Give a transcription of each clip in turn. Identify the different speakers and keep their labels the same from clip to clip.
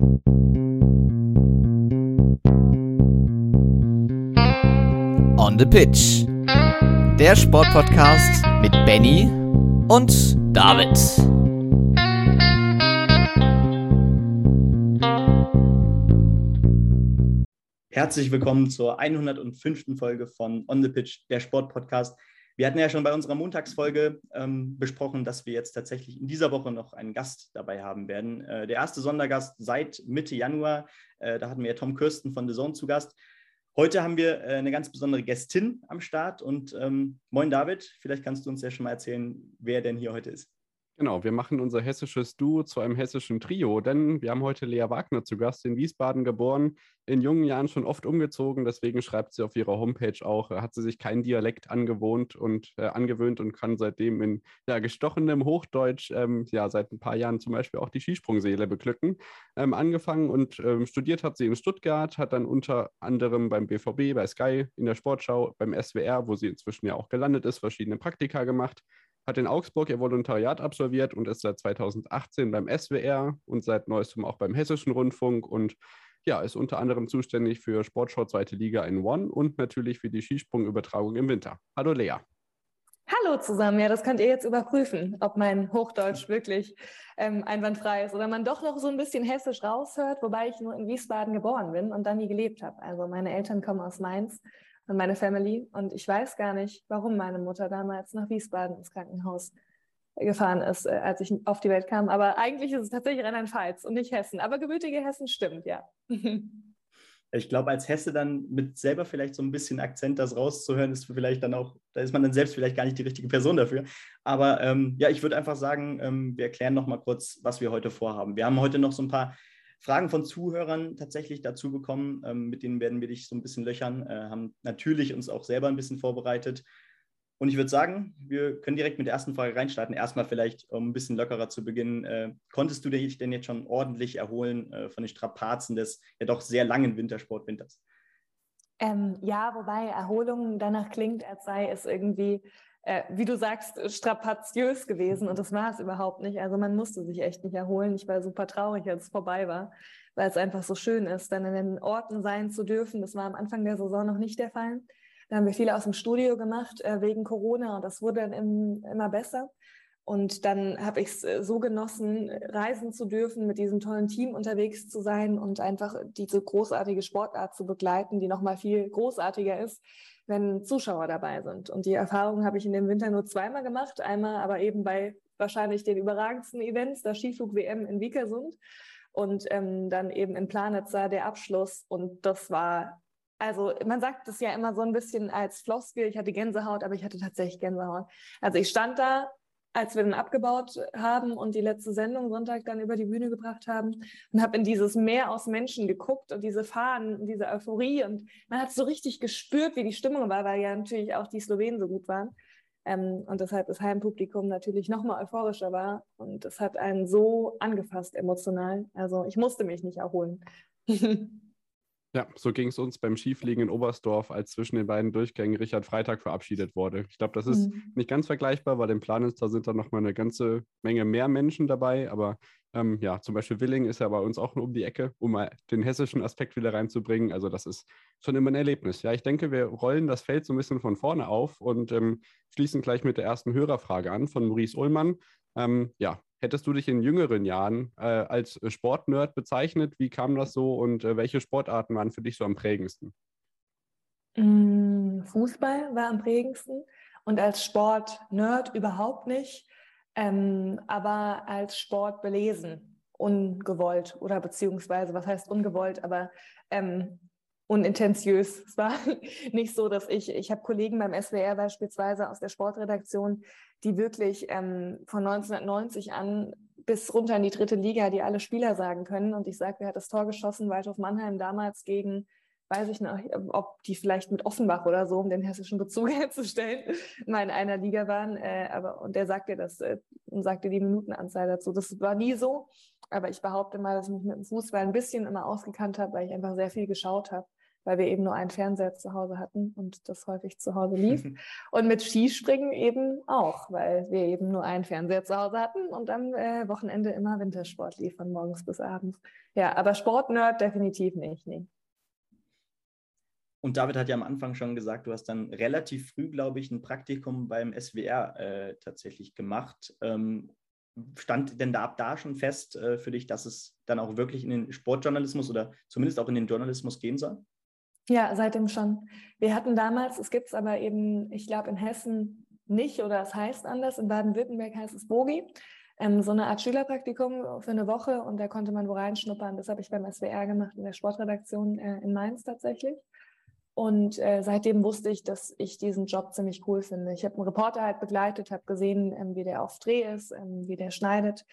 Speaker 1: On the Pitch. Der Sportpodcast mit Benny und David.
Speaker 2: Herzlich willkommen zur 105. Folge von On the Pitch, der Sportpodcast. Wir hatten ja schon bei unserer Montagsfolge ähm, besprochen, dass wir jetzt tatsächlich in dieser Woche noch einen Gast dabei haben werden. Äh, der erste Sondergast seit Mitte Januar. Äh, da hatten wir ja Tom Kirsten von The Zone zu Gast. Heute haben wir äh, eine ganz besondere Gästin am Start und ähm, moin David, vielleicht kannst du uns ja schon mal erzählen, wer denn hier heute ist.
Speaker 3: Genau, wir machen unser hessisches Duo zu einem hessischen Trio, denn wir haben heute Lea Wagner zu Gast, in Wiesbaden geboren, in jungen Jahren schon oft umgezogen, deswegen schreibt sie auf ihrer Homepage auch, hat sie sich keinen Dialekt angewohnt und äh, angewöhnt und kann seitdem in ja, gestochenem Hochdeutsch ähm, ja seit ein paar Jahren zum Beispiel auch die Skisprungseele beglücken. Ähm, angefangen und ähm, studiert hat sie in Stuttgart, hat dann unter anderem beim BVB, bei Sky, in der Sportschau, beim SWR, wo sie inzwischen ja auch gelandet ist, verschiedene Praktika gemacht hat in Augsburg ihr Volontariat absolviert und ist seit 2018 beim SWR und seit neuestem auch beim Hessischen Rundfunk und ja, ist unter anderem zuständig für Sportschau Zweite Liga in One und natürlich für die Skisprungübertragung im Winter. Hallo Lea.
Speaker 4: Hallo zusammen, ja, das könnt ihr jetzt überprüfen, ob mein Hochdeutsch wirklich ähm, einwandfrei ist oder man doch noch so ein bisschen hessisch raushört, wobei ich nur in Wiesbaden geboren bin und dann nie gelebt habe. Also meine Eltern kommen aus Mainz und meine Family. Und ich weiß gar nicht, warum meine Mutter damals nach Wiesbaden ins Krankenhaus gefahren ist, äh, als ich auf die Welt kam. Aber eigentlich ist es tatsächlich Rheinland-Pfalz und nicht Hessen. Aber gebürtige Hessen stimmt, ja.
Speaker 2: Ich glaube, als Hesse dann mit selber vielleicht so ein bisschen Akzent das rauszuhören, ist vielleicht dann auch, da ist man dann selbst vielleicht gar nicht die richtige Person dafür. Aber ähm, ja, ich würde einfach sagen, ähm, wir erklären noch mal kurz, was wir heute vorhaben. Wir haben heute noch so ein paar Fragen von Zuhörern tatsächlich dazu bekommen. Ähm, mit denen werden wir dich so ein bisschen löchern. Äh, haben natürlich uns auch selber ein bisschen vorbereitet. Und ich würde sagen, wir können direkt mit der ersten Frage reinstarten. Erstmal vielleicht, um ein bisschen lockerer zu beginnen. Äh, konntest du dich denn jetzt schon ordentlich erholen äh, von den Strapazen des ja doch sehr langen Wintersportwinters?
Speaker 4: Ähm, ja, wobei Erholung danach klingt, als sei es irgendwie äh, wie du sagst, strapaziös gewesen und das war es überhaupt nicht. Also man musste sich echt nicht erholen. Ich war super traurig, als es vorbei war, weil es einfach so schön ist, dann in den Orten sein zu dürfen. Das war am Anfang der Saison noch nicht der Fall. Da haben wir viele aus dem Studio gemacht äh, wegen Corona und das wurde dann im, immer besser. Und dann habe ich es äh, so genossen, reisen zu dürfen, mit diesem tollen Team unterwegs zu sein und einfach diese großartige Sportart zu begleiten, die nochmal viel großartiger ist, wenn Zuschauer dabei sind. Und die Erfahrung habe ich in dem Winter nur zweimal gemacht. Einmal aber eben bei wahrscheinlich den überragendsten Events, der Skiflug-WM in Vikersund und ähm, dann eben in Planitzer der Abschluss. Und das war, also man sagt es ja immer so ein bisschen als Floskel, ich hatte Gänsehaut, aber ich hatte tatsächlich Gänsehaut. Also ich stand da als wir dann abgebaut haben und die letzte Sendung Sonntag dann über die Bühne gebracht haben und habe in dieses Meer aus Menschen geguckt und diese Fahnen diese Euphorie und man hat so richtig gespürt, wie die Stimmung war, weil ja natürlich auch die Slowenen so gut waren ähm, und deshalb das Heimpublikum natürlich noch mal euphorischer war und es hat einen so angefasst emotional. Also ich musste mich nicht erholen.
Speaker 3: Ja, so ging es uns beim Skifliegen in Oberstdorf, als zwischen den beiden Durchgängen Richard Freitag verabschiedet wurde. Ich glaube, das ist mhm. nicht ganz vergleichbar, weil im Planitzer sind da nochmal eine ganze Menge mehr Menschen dabei. Aber ähm, ja, zum Beispiel Willing ist ja bei uns auch nur um die Ecke, um mal den hessischen Aspekt wieder reinzubringen. Also das ist schon immer ein Erlebnis. Ja, ich denke, wir rollen das Feld so ein bisschen von vorne auf und ähm, schließen gleich mit der ersten Hörerfrage an von Maurice Ullmann. Ähm, ja, hättest du dich in jüngeren Jahren äh, als Sportnerd bezeichnet? Wie kam das so und äh, welche Sportarten waren für dich so am prägendsten?
Speaker 4: Mm, Fußball war am prägendsten und als Sportnerd überhaupt nicht, ähm, aber als Sport belesen, ungewollt oder beziehungsweise, was heißt ungewollt, aber ähm, unintentiös. Es war nicht so, dass ich, ich habe Kollegen beim SWR beispielsweise aus der Sportredaktion, die wirklich ähm, von 1990 an bis runter in die dritte Liga, die alle Spieler sagen können. Und ich sage, wer hat das Tor geschossen? Waldhof Mannheim damals gegen, weiß ich noch, ob die vielleicht mit Offenbach oder so, um den hessischen Bezug herzustellen, mal in einer Liga waren. Äh, aber, und der sagte das äh, und sagte die Minutenanzahl dazu. Das war nie so. Aber ich behaupte mal, dass ich mich mit dem Fußball ein bisschen immer ausgekannt habe, weil ich einfach sehr viel geschaut habe weil wir eben nur einen Fernseher zu Hause hatten und das häufig zu Hause lief. und mit Skispringen eben auch, weil wir eben nur einen Fernseher zu Hause hatten und am äh, Wochenende immer Wintersport lief von morgens bis abends. Ja, aber Sportnerd definitiv nicht. Nee.
Speaker 2: Und David hat ja am Anfang schon gesagt, du hast dann relativ früh, glaube ich, ein Praktikum beim SWR äh, tatsächlich gemacht. Ähm, stand denn da ab da schon fest äh, für dich, dass es dann auch wirklich in den Sportjournalismus oder zumindest auch in den Journalismus gehen soll?
Speaker 4: Ja, seitdem schon. Wir hatten damals, es gibt es aber eben, ich glaube, in Hessen nicht oder es heißt anders. In Baden-Württemberg heißt es Bogi. Ähm, so eine Art Schülerpraktikum für eine Woche und da konnte man wo reinschnuppern. Das habe ich beim SWR gemacht, in der Sportredaktion äh, in Mainz tatsächlich. Und äh, seitdem wusste ich, dass ich diesen Job ziemlich cool finde. Ich habe einen Reporter halt begleitet, habe gesehen, ähm, wie der auf Dreh ist, ähm, wie der schneidet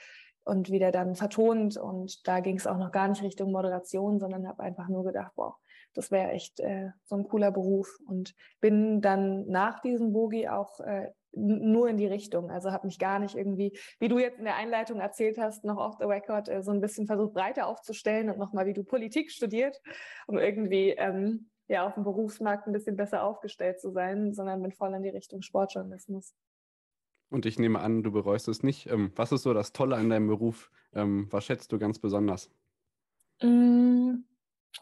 Speaker 4: und wie der dann vertont. Und da ging es auch noch gar nicht Richtung Moderation, sondern habe einfach nur gedacht, wow, das wäre echt äh, so ein cooler Beruf. Und bin dann nach diesem Bogi auch äh, nur in die Richtung. Also habe mich gar nicht irgendwie, wie du jetzt in der Einleitung erzählt hast, noch off the record äh, so ein bisschen versucht breiter aufzustellen und nochmal, wie du Politik studiert, um irgendwie ähm, ja auf dem Berufsmarkt ein bisschen besser aufgestellt zu sein, sondern bin voll in die Richtung Sportjournalismus.
Speaker 3: Und ich nehme an, du bereust es nicht. Ähm, was ist so das Tolle an deinem Beruf? Ähm, was schätzt du ganz besonders?
Speaker 4: Mm,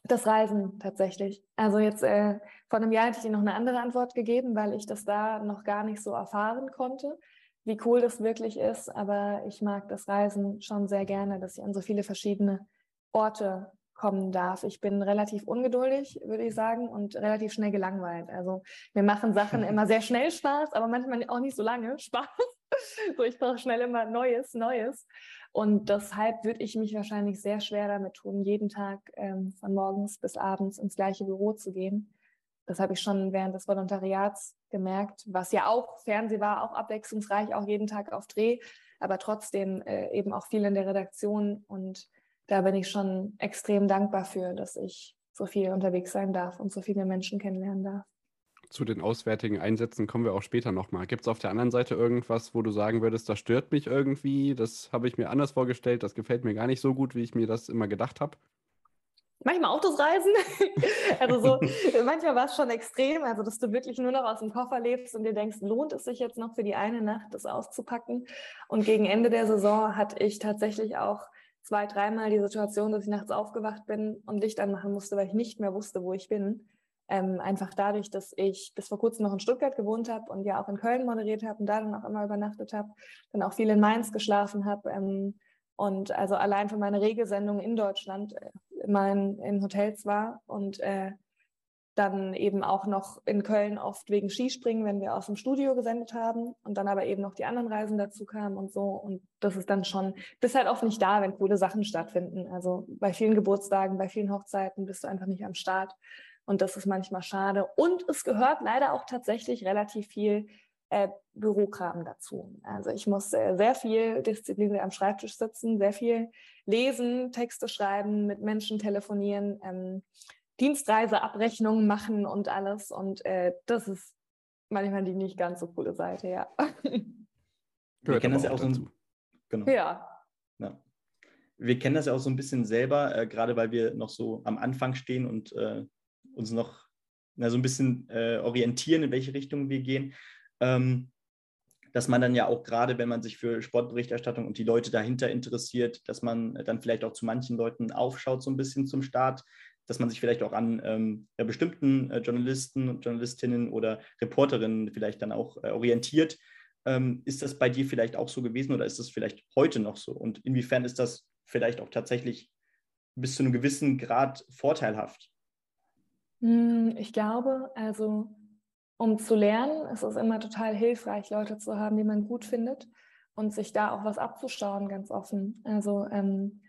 Speaker 4: das Reisen tatsächlich. Also jetzt äh, vor einem Jahr hätte ich dir noch eine andere Antwort gegeben, weil ich das da noch gar nicht so erfahren konnte, wie cool das wirklich ist. Aber ich mag das Reisen schon sehr gerne, dass ich an so viele verschiedene Orte kommen darf. Ich bin relativ ungeduldig, würde ich sagen, und relativ schnell gelangweilt. Also mir machen Sachen immer sehr schnell Spaß, aber manchmal auch nicht so lange Spaß. so, ich brauche schnell immer Neues, Neues. Und deshalb würde ich mich wahrscheinlich sehr schwer damit tun, jeden Tag ähm, von morgens bis abends ins gleiche Büro zu gehen. Das habe ich schon während des Volontariats gemerkt, was ja auch Fernseh war, auch abwechslungsreich, auch jeden Tag auf Dreh, aber trotzdem äh, eben auch viel in der Redaktion und da bin ich schon extrem dankbar für, dass ich so viel unterwegs sein darf und so viele Menschen kennenlernen darf.
Speaker 3: Zu den auswärtigen Einsätzen kommen wir auch später nochmal. Gibt es auf der anderen Seite irgendwas, wo du sagen würdest, das stört mich irgendwie, das habe ich mir anders vorgestellt, das gefällt mir gar nicht so gut, wie ich mir das immer gedacht habe?
Speaker 4: Manchmal Autos reisen. also so, manchmal war es schon extrem, also dass du wirklich nur noch aus dem Koffer lebst und dir denkst, lohnt es sich jetzt noch für die eine Nacht, das auszupacken? Und gegen Ende der Saison hatte ich tatsächlich auch zwei, dreimal die Situation, dass ich nachts aufgewacht bin und Licht anmachen musste, weil ich nicht mehr wusste, wo ich bin. Ähm, einfach dadurch, dass ich bis vor kurzem noch in Stuttgart gewohnt habe und ja auch in Köln moderiert habe und da dann auch immer übernachtet habe, dann auch viel in Mainz geschlafen habe ähm, und also allein für meine Regelsendung in Deutschland äh, immer in, in, Hotels war und äh, dann eben auch noch in Köln oft wegen Skispringen, wenn wir aus dem Studio gesendet haben und dann aber eben noch die anderen Reisen dazu kamen und so. Und das ist dann schon, bist halt oft nicht da, wenn coole Sachen stattfinden. Also bei vielen Geburtstagen, bei vielen Hochzeiten bist du einfach nicht am Start. Und das ist manchmal schade. Und es gehört leider auch tatsächlich relativ viel äh, Bürokram dazu. Also ich muss äh, sehr viel Disziplin am Schreibtisch sitzen, sehr viel lesen, Texte schreiben, mit Menschen telefonieren. Ähm, Dienstreiseabrechnungen machen und alles. Und äh, das ist manchmal die nicht ganz so coole Seite, ja.
Speaker 2: Wir kennen das ja auch so ein, genau.
Speaker 4: Ja.
Speaker 2: ja. Wir kennen das ja auch so ein bisschen selber, äh, gerade weil wir noch so am Anfang stehen und äh, uns noch na, so ein bisschen äh, orientieren, in welche Richtung wir gehen. Ähm, dass man dann ja auch gerade, wenn man sich für Sportberichterstattung und die Leute dahinter interessiert, dass man dann vielleicht auch zu manchen Leuten aufschaut, so ein bisschen zum Start, dass man sich vielleicht auch an ähm, ja, bestimmten äh, Journalisten, Journalistinnen oder Reporterinnen vielleicht dann auch äh, orientiert. Ähm, ist das bei dir vielleicht auch so gewesen oder ist das vielleicht heute noch so? Und inwiefern ist das vielleicht auch tatsächlich bis zu einem gewissen Grad vorteilhaft?
Speaker 4: Hm, ich glaube, also um zu lernen, ist es immer total hilfreich, Leute zu haben, die man gut findet und sich da auch was abzuschauen, ganz offen. Also ähm,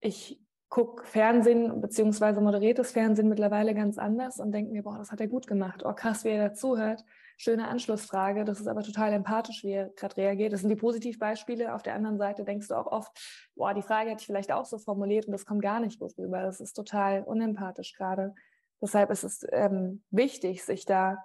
Speaker 4: ich gucke Fernsehen beziehungsweise moderiertes Fernsehen mittlerweile ganz anders und denke mir, boah, das hat er gut gemacht. Oh, krass, wie er dazuhört. Schöne Anschlussfrage. Das ist aber total empathisch, wie er gerade reagiert. Das sind die Positivbeispiele. Auf der anderen Seite denkst du auch oft, boah, die Frage hätte ich vielleicht auch so formuliert und das kommt gar nicht gut rüber. Das ist total unempathisch gerade. Deshalb ist es ähm, wichtig, sich da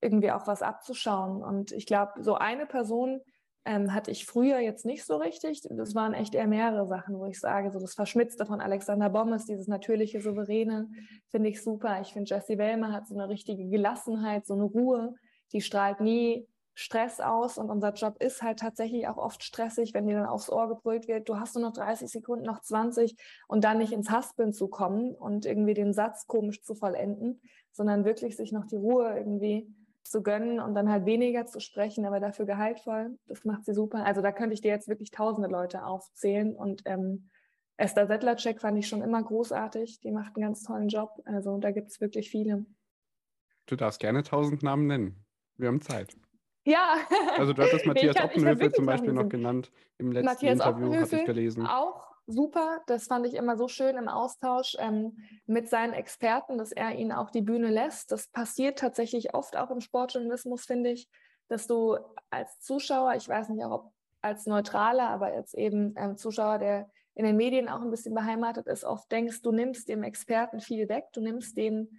Speaker 4: irgendwie auch was abzuschauen. Und ich glaube, so eine Person, ähm, hatte ich früher jetzt nicht so richtig. Das waren echt eher mehrere Sachen, wo ich sage, so das Verschmitzte von Alexander Bommes, dieses natürliche Souveräne, finde ich super. Ich finde, Jessie Wellmer hat so eine richtige Gelassenheit, so eine Ruhe, die strahlt nie Stress aus und unser Job ist halt tatsächlich auch oft stressig, wenn dir dann aufs Ohr gebrüllt wird, du hast nur noch 30 Sekunden, noch 20 und dann nicht ins Haspeln zu kommen und irgendwie den Satz komisch zu vollenden, sondern wirklich sich noch die Ruhe irgendwie zu gönnen und dann halt weniger zu sprechen, aber dafür gehaltvoll. Das macht sie super. Also da könnte ich dir jetzt wirklich tausende Leute aufzählen und ähm, Esther Settlercheck fand ich schon immer großartig. Die macht einen ganz tollen Job. Also da gibt es wirklich viele.
Speaker 3: Du darfst gerne tausend Namen nennen. Wir haben Zeit.
Speaker 4: Ja.
Speaker 3: Also du hattest Matthias kann, Oppenhöfel zum Beispiel noch genannt im letzten Matthias Interview, habe ich gelesen.
Speaker 4: Auch super. Das fand ich immer so schön im Austausch ähm, mit seinen Experten, dass er ihnen auch die Bühne lässt. Das passiert tatsächlich oft auch im Sportjournalismus, finde ich, dass du als Zuschauer, ich weiß nicht auch, ob als Neutraler, aber als eben ähm, Zuschauer, der in den Medien auch ein bisschen beheimatet ist, oft denkst, du nimmst dem Experten viel weg, du nimmst dem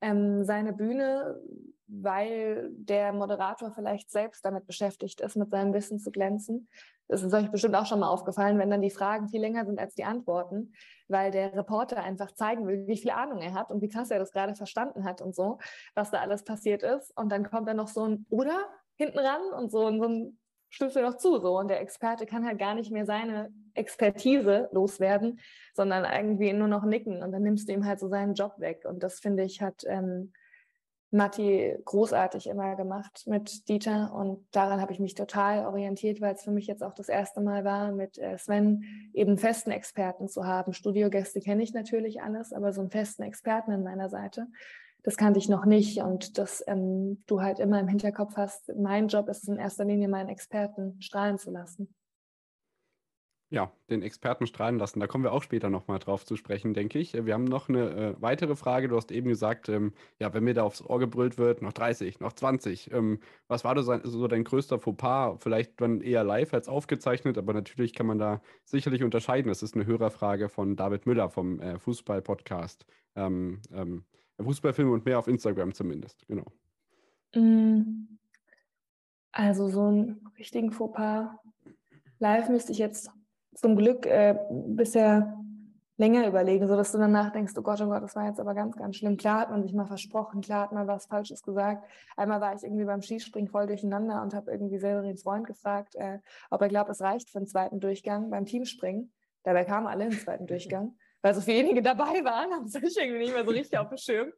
Speaker 4: ähm, seine Bühne, weil der Moderator vielleicht selbst damit beschäftigt ist, mit seinem Wissen zu glänzen. Das ist euch bestimmt auch schon mal aufgefallen, wenn dann die Fragen viel länger sind als die Antworten, weil der Reporter einfach zeigen will, wie viel Ahnung er hat und wie krass er das gerade verstanden hat und so, was da alles passiert ist. Und dann kommt dann noch so ein Oder hinten ran und so, und so ein du noch zu so und der Experte kann halt gar nicht mehr seine Expertise loswerden, sondern irgendwie nur noch nicken und dann nimmst du ihm halt so seinen Job weg und das finde ich hat ähm, Matti großartig immer gemacht mit Dieter und daran habe ich mich total orientiert, weil es für mich jetzt auch das erste Mal war, mit äh, Sven eben festen Experten zu haben. Studiogäste kenne ich natürlich alles, aber so einen festen Experten an meiner Seite, das kannte ich noch nicht und dass ähm, du halt immer im Hinterkopf hast, mein Job ist es in erster Linie, meinen Experten strahlen zu lassen.
Speaker 3: Ja, den Experten strahlen lassen. Da kommen wir auch später nochmal drauf zu sprechen, denke ich. Wir haben noch eine äh, weitere Frage. Du hast eben gesagt, ähm, ja, wenn mir da aufs Ohr gebrüllt wird, noch 30, noch 20. Ähm, was war so, so dein größter Fauxpas? Vielleicht dann eher live als aufgezeichnet, aber natürlich kann man da sicherlich unterscheiden. Das ist eine Hörerfrage von David Müller vom äh, Fußball-Podcast. Ähm, ähm Fußballfilme und mehr auf Instagram zumindest, genau.
Speaker 4: Mm. Also so einen richtigen Fauxpas live müsste ich jetzt zum Glück äh, bisher länger überlegen, sodass du danach denkst, oh Gott, oh Gott, das war jetzt aber ganz, ganz schlimm. Klar hat man sich mal versprochen, klar hat man was Falsches gesagt. Einmal war ich irgendwie beim Skispringen voll durcheinander und habe irgendwie Severins Freund gefragt, äh, ob er glaubt, es reicht für einen zweiten Durchgang beim Teamspringen. Dabei kamen alle im zweiten Durchgang. Weil so wenige dabei waren, haben sich irgendwie nicht mehr so richtig auf dem Schirm,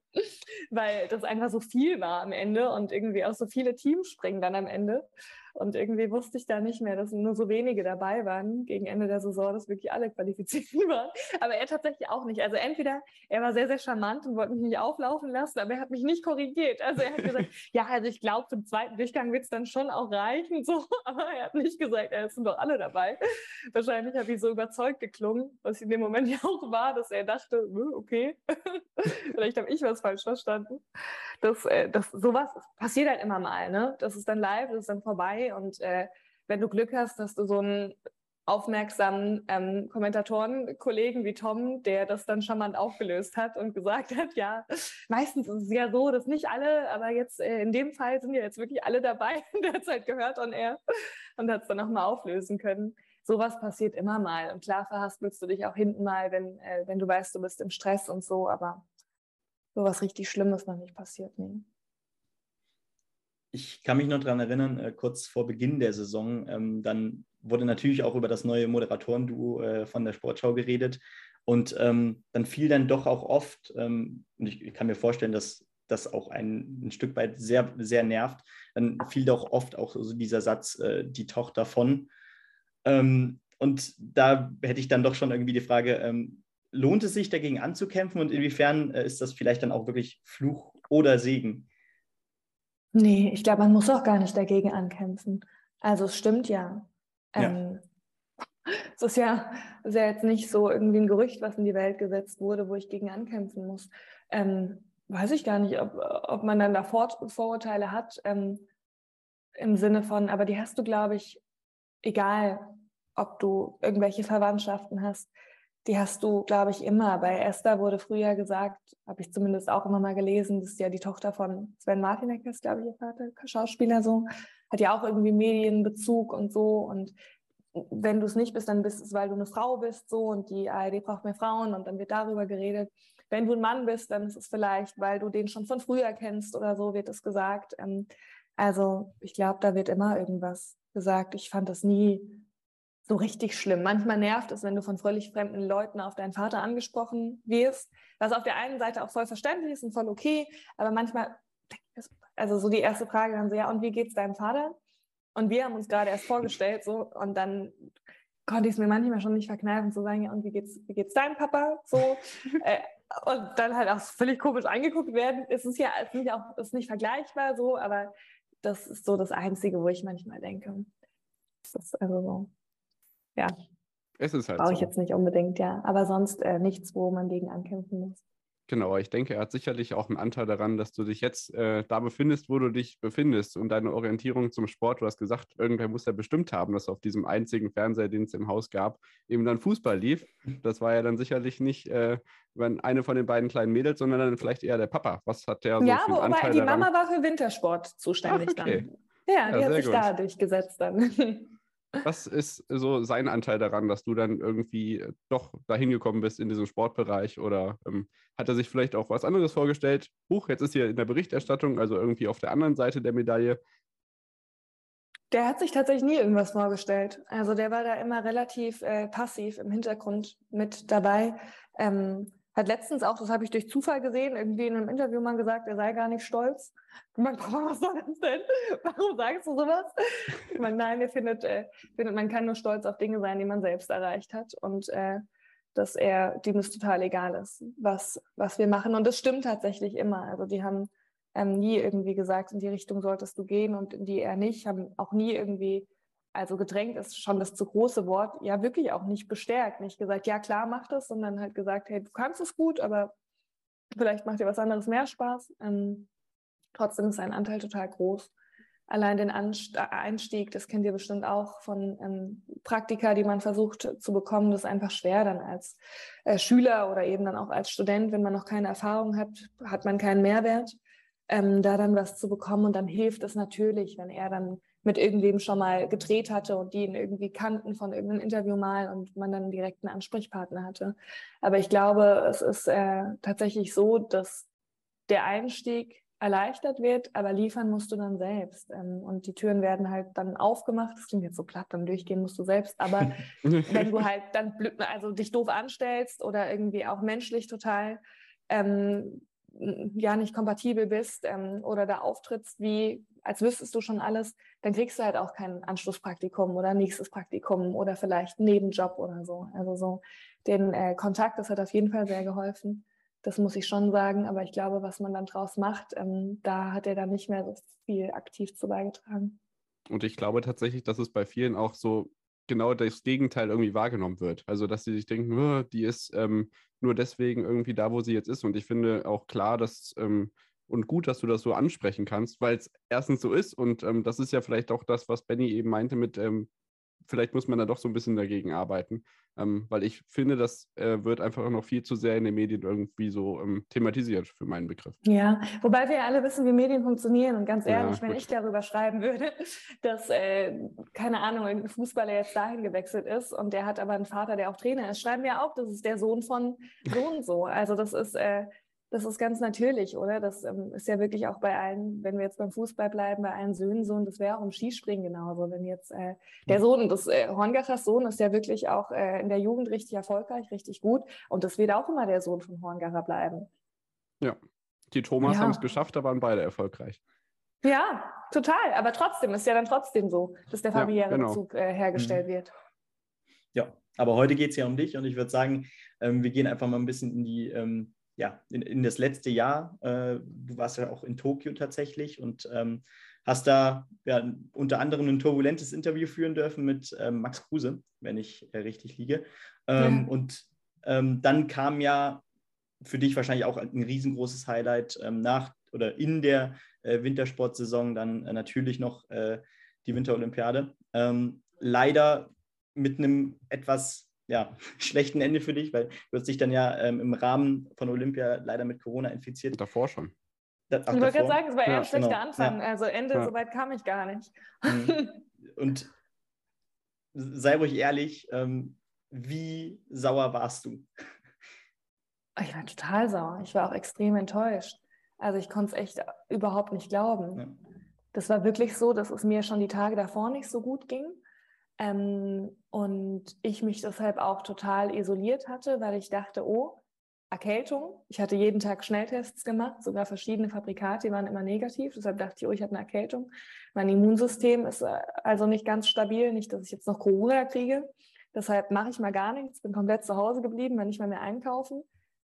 Speaker 4: weil das einfach so viel war am Ende und irgendwie auch so viele Teams springen dann am Ende. Und irgendwie wusste ich da nicht mehr, dass nur so wenige dabei waren gegen Ende der Saison, dass wirklich alle qualifiziert waren. Aber er tatsächlich auch nicht. Also entweder er war sehr, sehr charmant und wollte mich nicht auflaufen lassen, aber er hat mich nicht korrigiert. Also er hat gesagt, ja, also ich glaube, den zweiten Durchgang wird es dann schon auch reichen. So. Aber er hat nicht gesagt, es sind doch alle dabei. Wahrscheinlich habe ich so überzeugt geklungen, was in dem Moment ja auch war, dass er dachte, okay, vielleicht habe ich was falsch verstanden. Das, äh, das, sowas passiert halt immer mal. Ne? Das ist dann live, das ist dann vorbei und äh, wenn du Glück hast, dass du so einen aufmerksamen ähm, Kommentatoren-Kollegen wie Tom, der das dann charmant aufgelöst hat und gesagt hat, ja, meistens ist es ja so, dass nicht alle, aber jetzt äh, in dem Fall sind ja jetzt wirklich alle dabei. der hat es halt gehört und er und hat es dann nochmal auflösen können. Sowas passiert immer mal. Und klar verhaspelst du dich auch hinten mal, wenn, äh, wenn du weißt, du bist im Stress und so, aber sowas richtig Schlimmes noch nicht passiert. Nee
Speaker 2: ich kann mich noch daran erinnern, äh, kurz vor Beginn der Saison, ähm, dann wurde natürlich auch über das neue Moderatorenduo äh, von der Sportschau geredet. Und ähm, dann fiel dann doch auch oft, ähm, und ich, kann mir vorstellen, dass das auch ein, ein, Stück weit sehr, sehr nervt, dann fiel doch oft auch so dieser Satz, äh, die Tochter von. Ähm, und da hätte ich dann doch schon irgendwie die Frage, ähm, lohnt es sich dagegen anzukämpfen und inwiefern äh, ist das vielleicht dann auch wirklich Fluch oder Segen?
Speaker 4: Nee, ich glaube, man muss auch gar nicht dagegen ankämpfen. Also es stimmt ja. Ähm, es ist ja, ist ja jetzt nicht so irgendwie ein Gerücht, was in die Welt gesetzt wurde, wo ich gegen ankämpfen muss. Ähm, weiß ich gar nicht, ob, ob man dann da Vor Vorurteile hat ähm, im Sinne von, aber die hast du, glaube ich, egal, ob du irgendwelche Verwandtschaften hast die hast du, glaube ich, immer. Bei Esther wurde früher gesagt, habe ich zumindest auch immer mal gelesen, das ist ja die Tochter von Sven Martinek, ist, glaube ich, ihr Vater, Schauspieler so. hat ja auch irgendwie Medienbezug und so. Und wenn du es nicht bist, dann bist es, weil du eine Frau bist, so und die ARD braucht mehr Frauen und dann wird darüber geredet. Wenn du ein Mann bist, dann ist es vielleicht, weil du den schon von früher kennst oder so, wird es gesagt. Ähm, also ich glaube, da wird immer irgendwas gesagt. Ich fand das nie so richtig schlimm. Manchmal nervt es, wenn du von völlig fremden Leuten auf deinen Vater angesprochen wirst, was auf der einen Seite auch voll verständlich ist und voll okay, aber manchmal, also so die erste Frage dann so, ja, und wie geht's deinem Vater? Und wir haben uns gerade erst vorgestellt, so, und dann konnte ich es mir manchmal schon nicht verkneifen zu sagen, ja, und wie geht's, wie geht's deinem Papa? So, äh, und dann halt auch völlig komisch angeguckt werden. Es ist ja es ist nicht, auch, ist nicht vergleichbar so, aber das ist so das Einzige, wo ich manchmal denke. Das ist also so ja.
Speaker 3: Es ist halt
Speaker 4: Brauche ich
Speaker 3: so.
Speaker 4: jetzt nicht unbedingt, ja. Aber sonst äh, nichts, wo man gegen ankämpfen muss.
Speaker 3: Genau, ich denke, er hat sicherlich auch einen Anteil daran, dass du dich jetzt äh, da befindest, wo du dich befindest und deine Orientierung zum Sport. Du hast gesagt, irgendwer muss ja bestimmt haben, dass auf diesem einzigen Fernseher, den es im Haus gab, eben dann Fußball lief. Das war ja dann sicherlich nicht äh, wenn eine von den beiden kleinen Mädels, sondern dann vielleicht eher der Papa. Was hat der so
Speaker 4: ja,
Speaker 3: für einen
Speaker 4: aber
Speaker 3: Anteil
Speaker 4: die
Speaker 3: daran?
Speaker 4: Mama war für Wintersport zuständig
Speaker 3: Ach, okay.
Speaker 4: dann. Ja, die
Speaker 3: Ja,
Speaker 4: hat sich
Speaker 3: gut.
Speaker 4: da durchgesetzt dann.
Speaker 3: Was ist so sein Anteil daran, dass du dann irgendwie äh, doch dahin gekommen bist in diesem Sportbereich? Oder ähm, hat er sich vielleicht auch was anderes vorgestellt? Huch, jetzt ist hier in der Berichterstattung, also irgendwie auf der anderen Seite der Medaille.
Speaker 4: Der hat sich tatsächlich nie irgendwas vorgestellt. Also der war da immer relativ äh, passiv im Hintergrund mit dabei. Ähm, hat letztens auch, das habe ich durch Zufall gesehen, irgendwie in einem Interview mal gesagt, er sei gar nicht stolz. Ich meine, was soll das denn? Warum sagst du sowas? Ich meine, nein, er findet, äh, findet, man kann nur stolz auf Dinge sein, die man selbst erreicht hat. Und äh, dass er, dem es total egal ist, was, was wir machen. Und das stimmt tatsächlich immer. Also die haben ähm, nie irgendwie gesagt, in die Richtung solltest du gehen und in die er nicht, haben auch nie irgendwie, also gedrängt ist schon das zu große Wort, ja wirklich auch nicht bestärkt, nicht gesagt, ja klar, mach das, sondern halt gesagt, hey, du kannst es gut, aber vielleicht macht dir was anderes mehr Spaß. Ähm, trotzdem ist sein Anteil total groß. Allein den Anst Einstieg, das kennt ihr bestimmt auch von ähm, Praktika, die man versucht zu bekommen, das ist einfach schwer dann als äh, Schüler oder eben dann auch als Student, wenn man noch keine Erfahrung hat, hat man keinen Mehrwert ähm, da dann was zu bekommen. Und dann hilft es natürlich, wenn er dann mit irgendwem schon mal gedreht hatte und die ihn irgendwie kannten von irgendeinem Interview mal und man dann direkt einen Ansprechpartner hatte. Aber ich glaube, es ist äh, tatsächlich so, dass der Einstieg erleichtert wird, aber liefern musst du dann selbst. Ähm, und die Türen werden halt dann aufgemacht. Das klingt jetzt so platt, dann durchgehen musst du selbst. Aber wenn du halt dann also dich doof anstellst oder irgendwie auch menschlich total ähm, ja nicht kompatibel bist ähm, oder da auftrittst, wie als wüsstest du schon alles, dann kriegst du halt auch kein Anschlusspraktikum oder nächstes Praktikum oder vielleicht Nebenjob oder so. Also so den äh, Kontakt, das hat auf jeden Fall sehr geholfen. Das muss ich schon sagen, aber ich glaube, was man dann draus macht, ähm, da hat er dann nicht mehr so viel aktiv zu beigetragen.
Speaker 3: Und ich glaube tatsächlich, dass es bei vielen auch so genau das Gegenteil irgendwie wahrgenommen wird. Also, dass sie sich denken, "Oh, die ist ähm, nur deswegen irgendwie da, wo sie jetzt ist. Und ich finde auch klar, dass ähm, und gut, dass du das so ansprechen kannst, weil es erstens so ist und ähm, das ist ja vielleicht auch das, was Benny eben meinte mit, ähm, vielleicht muss man da doch so ein bisschen dagegen arbeiten, ähm, weil ich finde, das äh, wird einfach noch viel zu sehr in den Medien irgendwie so ähm, thematisiert für meinen Begriff.
Speaker 4: Ja, wobei wir ja alle wissen, wie Medien funktionieren und ganz
Speaker 3: Ja,
Speaker 4: ehrlich, wenn
Speaker 3: gut.
Speaker 4: ich darüber schreiben würde, dass, äh, keine Ahnung, irgendein Fußballer jetzt dahin gewechselt ist und der hat aber einen Vater, der auch Trainer ist, schreiben wir auch, das ist der Sohn von so und so. Also das ist, äh, das ist ganz natürlich, oder? Das ähm, ist ja wirklich auch bei allen, wenn wir jetzt beim Fußball bleiben, bei allen Söhnen so und das wäre auch im Skispringen genauso. Wenn jetzt äh, der Sohn, das äh, Horngachers Sohn ist ja wirklich auch äh, in der Jugend richtig erfolgreich, richtig gut und das wird auch immer der Sohn von Horngacher bleiben.
Speaker 3: Die Thomas
Speaker 4: Ja.
Speaker 3: haben es geschafft, da waren beide erfolgreich.
Speaker 4: Ja, total. Aber trotzdem ist ja dann trotzdem so, dass der
Speaker 3: Ja,
Speaker 4: familiäre
Speaker 3: genau.
Speaker 4: Bezug äh, hergestellt
Speaker 2: Mhm.
Speaker 4: wird.
Speaker 2: Ja, aber heute geht es ja um dich und ich würde sagen, ähm, wir gehen einfach mal ein bisschen in die, ähm, ja, in, in das letzte Jahr. Äh, du warst ja auch in Tokio tatsächlich und ähm, hast da ja, unter anderem ein turbulentes Interview führen dürfen mit ähm, Max Kruse, wenn ich äh, richtig liege. Ähm,
Speaker 4: Ja.
Speaker 2: Und ähm, dann kam ja für dich wahrscheinlich auch ein riesengroßes Highlight ähm, nach oder in der äh, Wintersportsaison dann äh, natürlich noch äh, die Winterolympiade. Ähm, leider mit einem etwas ja, schlechten Ende für dich, weil du hast dich dann ja ähm, im Rahmen von Olympia leider mit Corona infiziert.
Speaker 3: Davor schon.
Speaker 2: Ach,
Speaker 4: ich wollte gerade sagen, es war eher
Speaker 3: Ja,
Speaker 4: ein schlechter
Speaker 2: genau.
Speaker 4: Anfang.
Speaker 2: Ja.
Speaker 4: Also Ende,
Speaker 3: Ja.
Speaker 4: so weit kam ich gar nicht.
Speaker 2: Mhm. Und sei ruhig ehrlich, ähm, wie sauer warst du?
Speaker 4: Ich war total sauer. Ich war auch extrem enttäuscht. Also ich konnte es echt überhaupt nicht glauben.
Speaker 2: Ja.
Speaker 4: Das war wirklich so, dass es mir schon die Tage davor nicht so gut ging. Ähm, und ich mich deshalb auch total isoliert hatte, weil ich dachte, oh, Erkältung. Ich hatte jeden Tag Schnelltests gemacht, sogar verschiedene Fabrikate, die waren immer negativ. Deshalb dachte ich, oh, ich habe eine Erkältung. Mein Immunsystem ist äh, also nicht ganz stabil, nicht, dass ich jetzt noch Corona kriege. Deshalb mache ich mal gar nichts, bin komplett zu Hause geblieben, war nicht mal mehr einkaufen.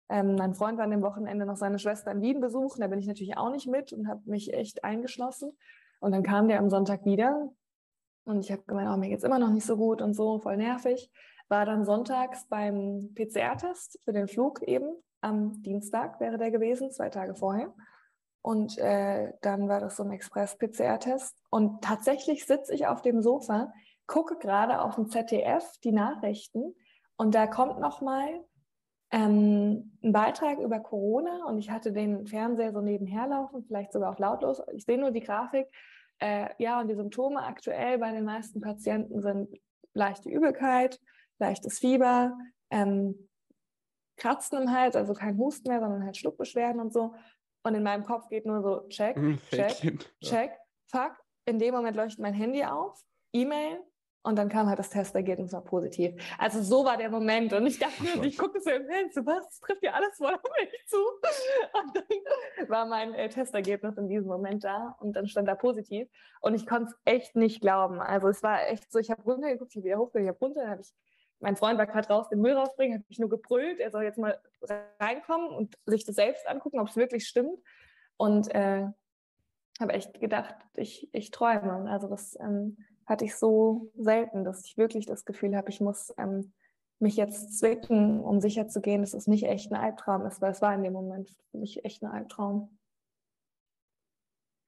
Speaker 4: Ähm, mein Freund war an dem Wochenende noch seine Schwester in Wien besuchen, da bin ich natürlich auch nicht mit und habe mich echt eingeschlossen. Und dann kam der am Sonntag wieder und ich habe gemeint, oh, mir geht's immer noch nicht so gut und so, voll nervig. War dann sonntags beim PCR-Test für den Flug eben. Am Dienstag wäre der gewesen, zwei Tage vorher. Und äh, dann war das so ein Express-PCR-Test. Und tatsächlich sitze ich auf dem Sofa, gucke gerade auf dem ZDF die Nachrichten und da kommt nochmal ähm, ein Beitrag über Corona und ich hatte den Fernseher so nebenher laufen, vielleicht sogar auch lautlos. Ich sehe nur die Grafik. Äh, ja, und die Symptome aktuell bei den meisten Patienten sind leichte Übelkeit, leichtes Fieber, ähm, Kratzen im Hals, also kein Husten mehr, sondern halt Schluckbeschwerden und so. Und in meinem Kopf geht nur so check,
Speaker 3: Hm,
Speaker 4: check, check, fuck. In dem Moment leuchtet mein Handy auf, E-Mail und dann kam halt das Testergebnis war positiv. Also so war der Moment und ich dachte mir, ich gucke so im Fenster, was, trifft ja alles voll auf mich zu. Und dann war mein äh, Testergebnis in diesem Moment da und dann stand da positiv und ich konnte es echt nicht glauben. Also es war echt so, ich habe runtergeguckt, ich habe wieder hochgeguckt, ich habe runter, dann habe ich mein Freund war gerade raus, den Müll rausbringen, habe ich nur gebrüllt, er soll jetzt mal reinkommen und sich das selbst angucken, ob es wirklich stimmt. Und äh, habe echt gedacht, ich, ich träume. Also das ähm, hatte ich so selten, dass ich wirklich das Gefühl habe, ich muss ähm, mich jetzt zwicken, um sicher zu gehen, dass es nicht echt ein Albtraum ist, weil es war in dem Moment für mich echt ein Albtraum.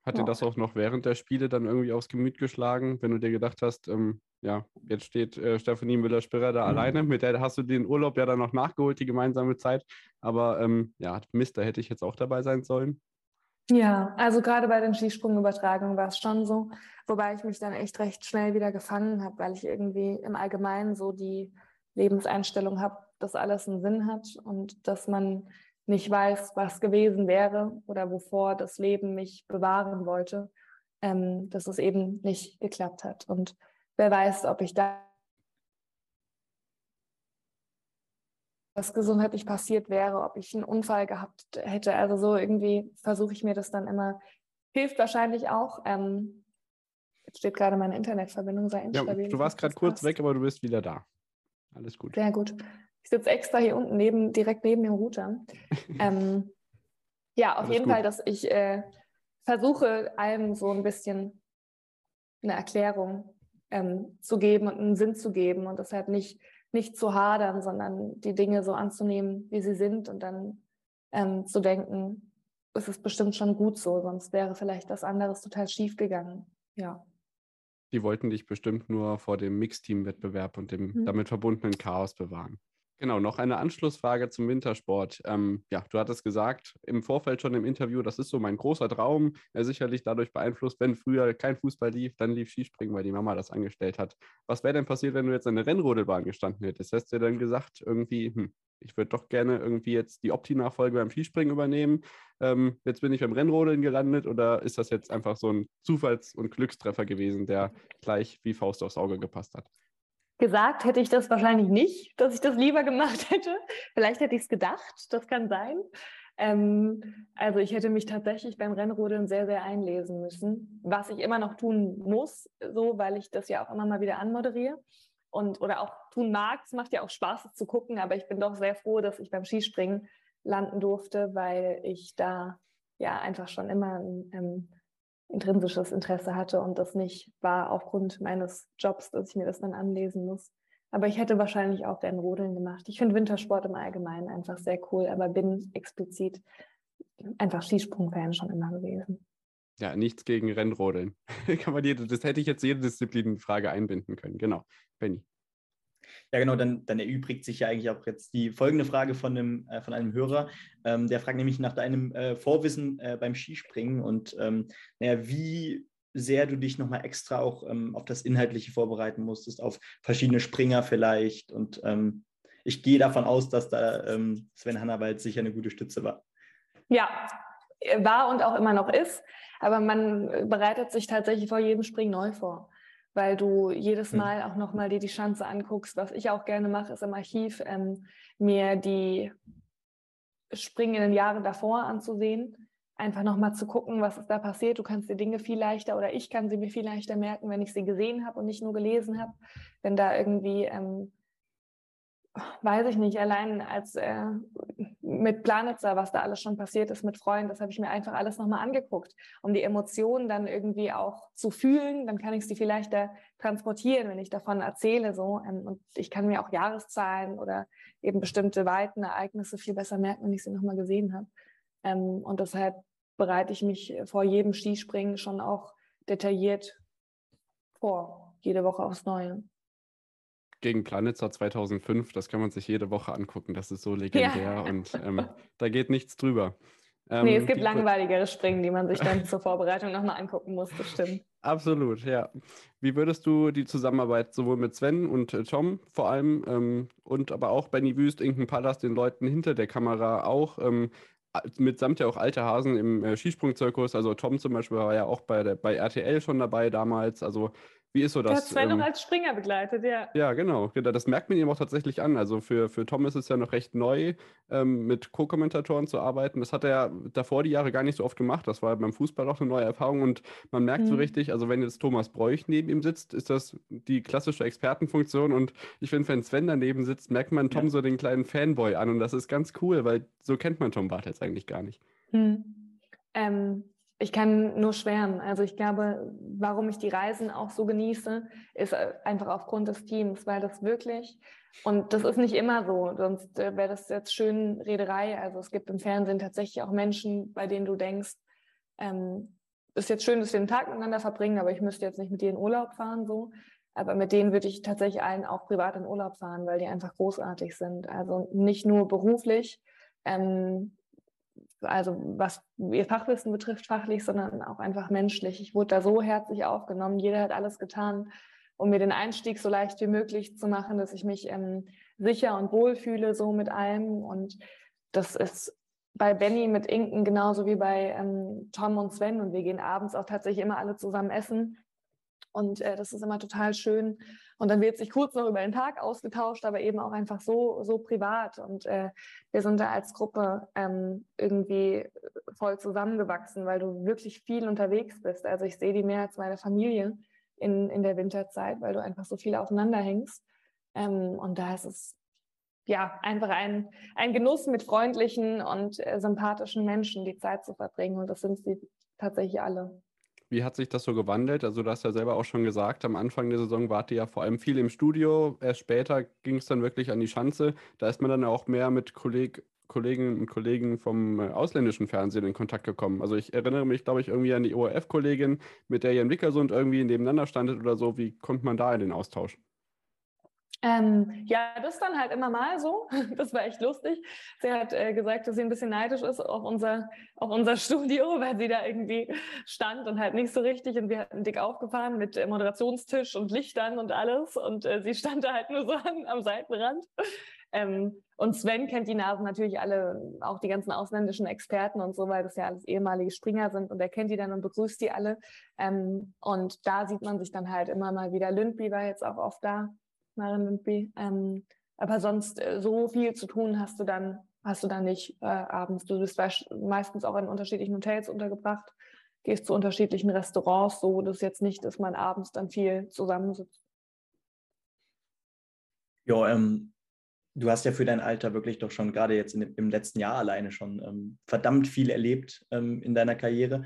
Speaker 3: Hat dir
Speaker 4: Ja.
Speaker 3: das auch noch während der Spiele dann irgendwie aufs Gemüt geschlagen, wenn du dir gedacht hast, ähm, ja, jetzt steht äh, Stephanie Müller-Spirrer da
Speaker 2: Mhm.
Speaker 3: alleine, mit der hast du den Urlaub ja dann noch nachgeholt, die gemeinsame Zeit. Aber ähm, ja, Mist, da hätte ich jetzt auch dabei sein sollen.
Speaker 4: Ja, also gerade bei den Skisprungübertragungen war es schon so, wobei ich mich dann echt recht schnell wieder gefangen habe, weil ich irgendwie im Allgemeinen so die Lebenseinstellung habe, dass alles einen Sinn hat und dass man nicht weiß, was gewesen wäre oder wovor das Leben mich bewahren wollte, ähm, dass es eben nicht geklappt hat. Und wer weiß, ob ich da was gesundheitlich passiert wäre, ob ich einen Unfall gehabt hätte. Also so irgendwie versuche ich mir das dann immer. Hilft wahrscheinlich auch. Ähm, jetzt steht gerade meine Internetverbindung sei
Speaker 3: Ja,
Speaker 4: instabil.
Speaker 3: du warst gerade
Speaker 4: das
Speaker 3: kurz
Speaker 4: passt.
Speaker 3: weg, aber du bist wieder da. Alles gut.
Speaker 4: Sehr gut. Ich sitze extra hier unten neben, direkt neben dem Router. Ähm, ja, auf
Speaker 3: Alles
Speaker 4: jeden
Speaker 3: gut.
Speaker 4: Fall, dass ich äh, versuche, allem so ein bisschen eine Erklärung ähm, zu geben und einen Sinn zu geben und deshalb nicht, nicht zu hadern, sondern die Dinge so anzunehmen, wie sie sind und dann ähm, zu denken, es ist bestimmt schon gut so, sonst wäre vielleicht das anderes total schief gegangen. Ja.
Speaker 3: Die wollten dich bestimmt nur vor dem Mixteam-Wettbewerb und dem
Speaker 4: Mhm.
Speaker 3: damit verbundenen Chaos bewahren. Genau, noch eine Anschlussfrage zum Wintersport. Ähm, ja, du hattest gesagt, im Vorfeld schon im Interview, das ist so mein großer Traum, äh, sicherlich dadurch beeinflusst, wenn früher kein Fußball lief, dann lief Skispringen, weil die Mama das angestellt hat. Was wäre denn passiert, wenn du jetzt an der Rennrodelbahn gestanden hättest? Hast du dann gesagt, irgendwie, hm, ich würde doch gerne irgendwie jetzt die Opti-Nachfolge beim Skispringen übernehmen. Ähm, jetzt bin ich beim Rennrodeln gelandet oder ist das jetzt einfach so ein Zufalls- und Glückstreffer gewesen, der gleich wie Faust aufs Auge gepasst hat?
Speaker 4: Gesagt hätte ich das wahrscheinlich nicht, dass ich das lieber gemacht hätte. Vielleicht hätte ich es gedacht, das kann sein. Ähm, also ich hätte mich tatsächlich beim Rennrodeln sehr, sehr einlesen müssen, was ich immer noch tun muss, so weil ich das ja auch immer mal wieder anmoderiere und oder auch tun mag. Es macht ja auch Spaß, das zu gucken, aber ich bin doch sehr froh, dass ich beim Skispringen landen durfte, weil ich da ja einfach schon immer ein ähm, intrinsisches Interesse hatte und das nicht war aufgrund meines Jobs, dass ich mir das dann anlesen muss. Aber ich hätte wahrscheinlich auch gern Rodeln gemacht. Ich finde Wintersport im Allgemeinen einfach sehr cool, aber bin explizit einfach Skisprung-Fan schon immer gewesen.
Speaker 3: Ja, nichts gegen Rennrodeln. Das hätte ich jetzt jede Disziplinfrage einbinden können. Genau. Benny.
Speaker 2: Ja, genau, dann, dann erübrigt sich ja eigentlich auch jetzt die folgende Frage von einem, äh, von einem Hörer. Ähm, der fragt nämlich nach deinem äh, Vorwissen äh, beim Skispringen und ähm, naja, wie sehr du dich nochmal extra auch ähm, auf das Inhaltliche vorbereiten musstest, auf verschiedene Springer vielleicht. Und ähm, ich gehe davon aus, dass da ähm, Sven Hannawald sicher eine gute Stütze war.
Speaker 4: Ja, war und auch immer noch ist. Aber man bereitet sich tatsächlich vor jedem Springen neu vor weil du jedes hm. Mal auch nochmal dir die Chance anguckst. Was ich auch gerne mache, ist im Archiv ähm, mir die springenden Jahre davor anzusehen. Einfach nochmal zu gucken, was ist da passiert. Du kannst dir Dinge viel leichter oder ich kann sie mir viel leichter merken, wenn ich sie gesehen habe und nicht nur gelesen habe. Wenn da irgendwie ähm, weiß ich nicht, allein als äh, mit Planitzer, was da alles schon passiert ist mit Freunden, das habe ich mir einfach alles nochmal angeguckt, um die Emotionen dann irgendwie auch zu fühlen. Dann kann ich sie vielleicht da transportieren, wenn ich davon erzähle. So. Ähm, und ich kann mir auch Jahreszahlen oder eben bestimmte Weiten, Ereignisse viel besser merken, wenn ich sie nochmal gesehen habe. Ähm, und deshalb bereite ich mich vor jedem Skispringen schon auch detailliert vor, jede Woche aufs Neue
Speaker 3: gegen Planitzer 2005, das kann man sich jede Woche angucken. Das ist so legendär ja. und ähm, da geht nichts drüber.
Speaker 4: Ähm, nee, es gibt langweiligere Springen, die man sich dann zur Vorbereitung nochmal angucken muss, das stimmt.
Speaker 3: Absolut, ja. Wie würdest du die Zusammenarbeit sowohl mit Sven und äh, Tom vor allem ähm, und aber auch Benny Wüst, Inken Pallas, den Leuten hinter der Kamera auch, ähm, mitsamt ja auch alte Hasen im äh, Skisprungzirkus, also Tom zum Beispiel war ja auch bei, der, bei RTL schon dabei damals, also wie ist so das?
Speaker 4: Der hat Sven ähm, noch als Springer begleitet, ja.
Speaker 3: Ja, genau. Das merkt man ihm auch tatsächlich an. Also für, für Tom ist es ja noch recht neu, ähm, mit Co-Kommentatoren zu arbeiten. Das hat er davor die Jahre gar nicht so oft gemacht. Das war beim Fußball auch eine neue Erfahrung. Und man merkt mhm. so richtig, also wenn jetzt Thomas Bräuch neben ihm sitzt, ist das die klassische Expertenfunktion. Und ich finde, wenn Sven daneben sitzt, merkt man Tom ja. so den kleinen Fanboy an. Und das ist ganz cool, weil so kennt man Tom Bartels eigentlich gar nicht.
Speaker 4: Mhm. Ähm, ich kann nur schwärmen. Also ich glaube, warum ich die Reisen auch so genieße, ist äh, einfach aufgrund des Teams, weil das wirklich, und das ist nicht immer so, sonst äh, wäre das jetzt schön Rederei. Also es gibt im Fernsehen tatsächlich auch Menschen, bei denen du denkst, ähm, ist jetzt schön, dass wir den Tag miteinander verbringen, aber ich müsste jetzt nicht mit dir in Urlaub fahren, so. Aber mit denen würde ich tatsächlich allen auch privat in Urlaub fahren, weil die einfach großartig sind. Also nicht nur beruflich, ähm, also was ihr Fachwissen betrifft, fachlich, sondern auch einfach menschlich. Ich wurde da so herzlich aufgenommen. Jeder hat alles getan, um mir den Einstieg so leicht wie möglich zu machen, dass ich mich ähm, sicher und wohl fühle, so mit allem. Und das ist bei Benny mit Inken genauso wie bei ähm, Tom und Sven. Und wir gehen abends auch tatsächlich immer alle zusammen essen. Und äh, das ist immer total schön. Und dann wird sich kurz noch über den Tag ausgetauscht, aber eben auch einfach so, so privat. Und äh, wir sind da als Gruppe ähm, irgendwie voll zusammengewachsen, weil du wirklich viel unterwegs bist. Also ich sehe die mehr als meine Familie in, in der Winterzeit, weil du einfach so viel aufeinander hängst. Ähm, und da ist es ja einfach ein, ein Genuss mit freundlichen und äh, sympathischen Menschen die Zeit zu verbringen. Und das sind sie tatsächlich alle.
Speaker 3: Wie hat sich das so gewandelt? Also du hast ja selber auch schon gesagt, am Anfang der Saison wart ihr ja vor allem viel im Studio. Erst später ging es dann wirklich an die Schanze. Da ist man dann auch mehr mit Kolleg Kolleginnen und Kollegen vom äh, ausländischen Fernsehen in Kontakt gekommen. Also ich erinnere mich, glaube ich, irgendwie an die ORF-Kollegin, mit der ihr in Wickersund irgendwie nebeneinander standet oder so. Wie kommt man da in den Austausch?
Speaker 4: Ähm, ja, das dann halt immer mal so. Das war echt lustig. Sie hat äh, gesagt, dass sie ein bisschen neidisch ist auf unser, auf unser Studio, weil sie da irgendwie stand und halt nicht so richtig. Und wir hatten dick aufgefahren mit äh, Moderationstisch und Lichtern und alles. Und äh, sie stand da halt nur so an, am Seitenrand. Ähm, und Sven kennt die Nasen natürlich alle, auch die ganzen ausländischen Experten und so, weil das ja alles ehemalige Springer sind. Und er kennt die dann und begrüßt die alle. Ähm, und da sieht man sich dann halt immer mal wieder. Lündby war jetzt auch oft da Maren Lindby. Ähm, aber sonst äh, so viel zu tun hast du dann, hast du dann nicht äh, abends. Du bist meistens auch in unterschiedlichen Hotels untergebracht, gehst zu unterschiedlichen Restaurants, so dass jetzt nicht, dass man abends dann viel zusammensitzt.
Speaker 2: Ja, ähm, du hast ja für dein Alter wirklich doch schon gerade jetzt in, im letzten Jahr alleine schon ähm, verdammt viel erlebt ähm, in deiner Karriere.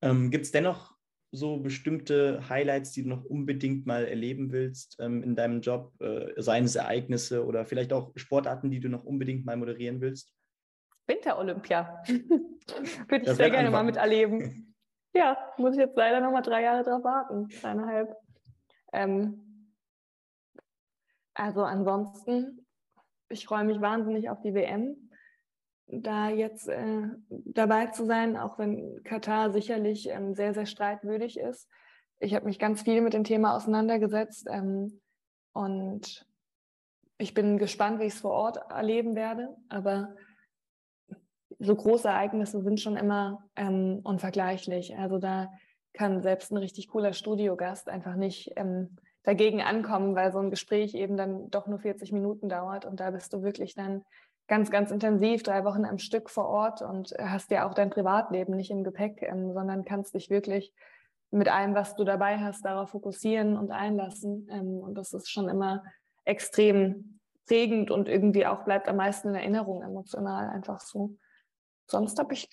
Speaker 2: Ähm, Gibt es dennoch so bestimmte Highlights, die du noch unbedingt mal erleben willst ähm, in deinem Job, äh, seien es Ereignisse oder vielleicht auch Sportarten, die du noch unbedingt mal moderieren willst?
Speaker 4: Winter-Olympia. Würde ich sehr gerne anfangen. mal miterleben. ja, muss ich jetzt leider noch mal drei Jahre drauf warten, dreieinhalb. Ähm, also ansonsten, ich freue mich wahnsinnig auf die WM, da jetzt äh, dabei zu sein, auch wenn Katar sicherlich ähm, sehr, sehr streitwürdig ist. Ich habe mich ganz viel mit dem Thema auseinandergesetzt ähm, und ich bin gespannt, wie ich es vor Ort erleben werde. Aber so große Ereignisse sind schon immer ähm, unvergleichlich. Also da kann selbst ein richtig cooler Studiogast einfach nicht ähm, dagegen ankommen, weil so ein Gespräch eben dann doch nur 40 Minuten dauert und da bist du wirklich dann ganz, ganz intensiv drei Wochen am Stück vor Ort und hast ja auch dein Privatleben nicht im Gepäck, ähm, sondern kannst dich wirklich mit allem, was du dabei hast, darauf fokussieren und einlassen. Ähm, und das ist schon immer extrem prägend und irgendwie auch bleibt am meisten in Erinnerung emotional einfach so. Sonst habe ich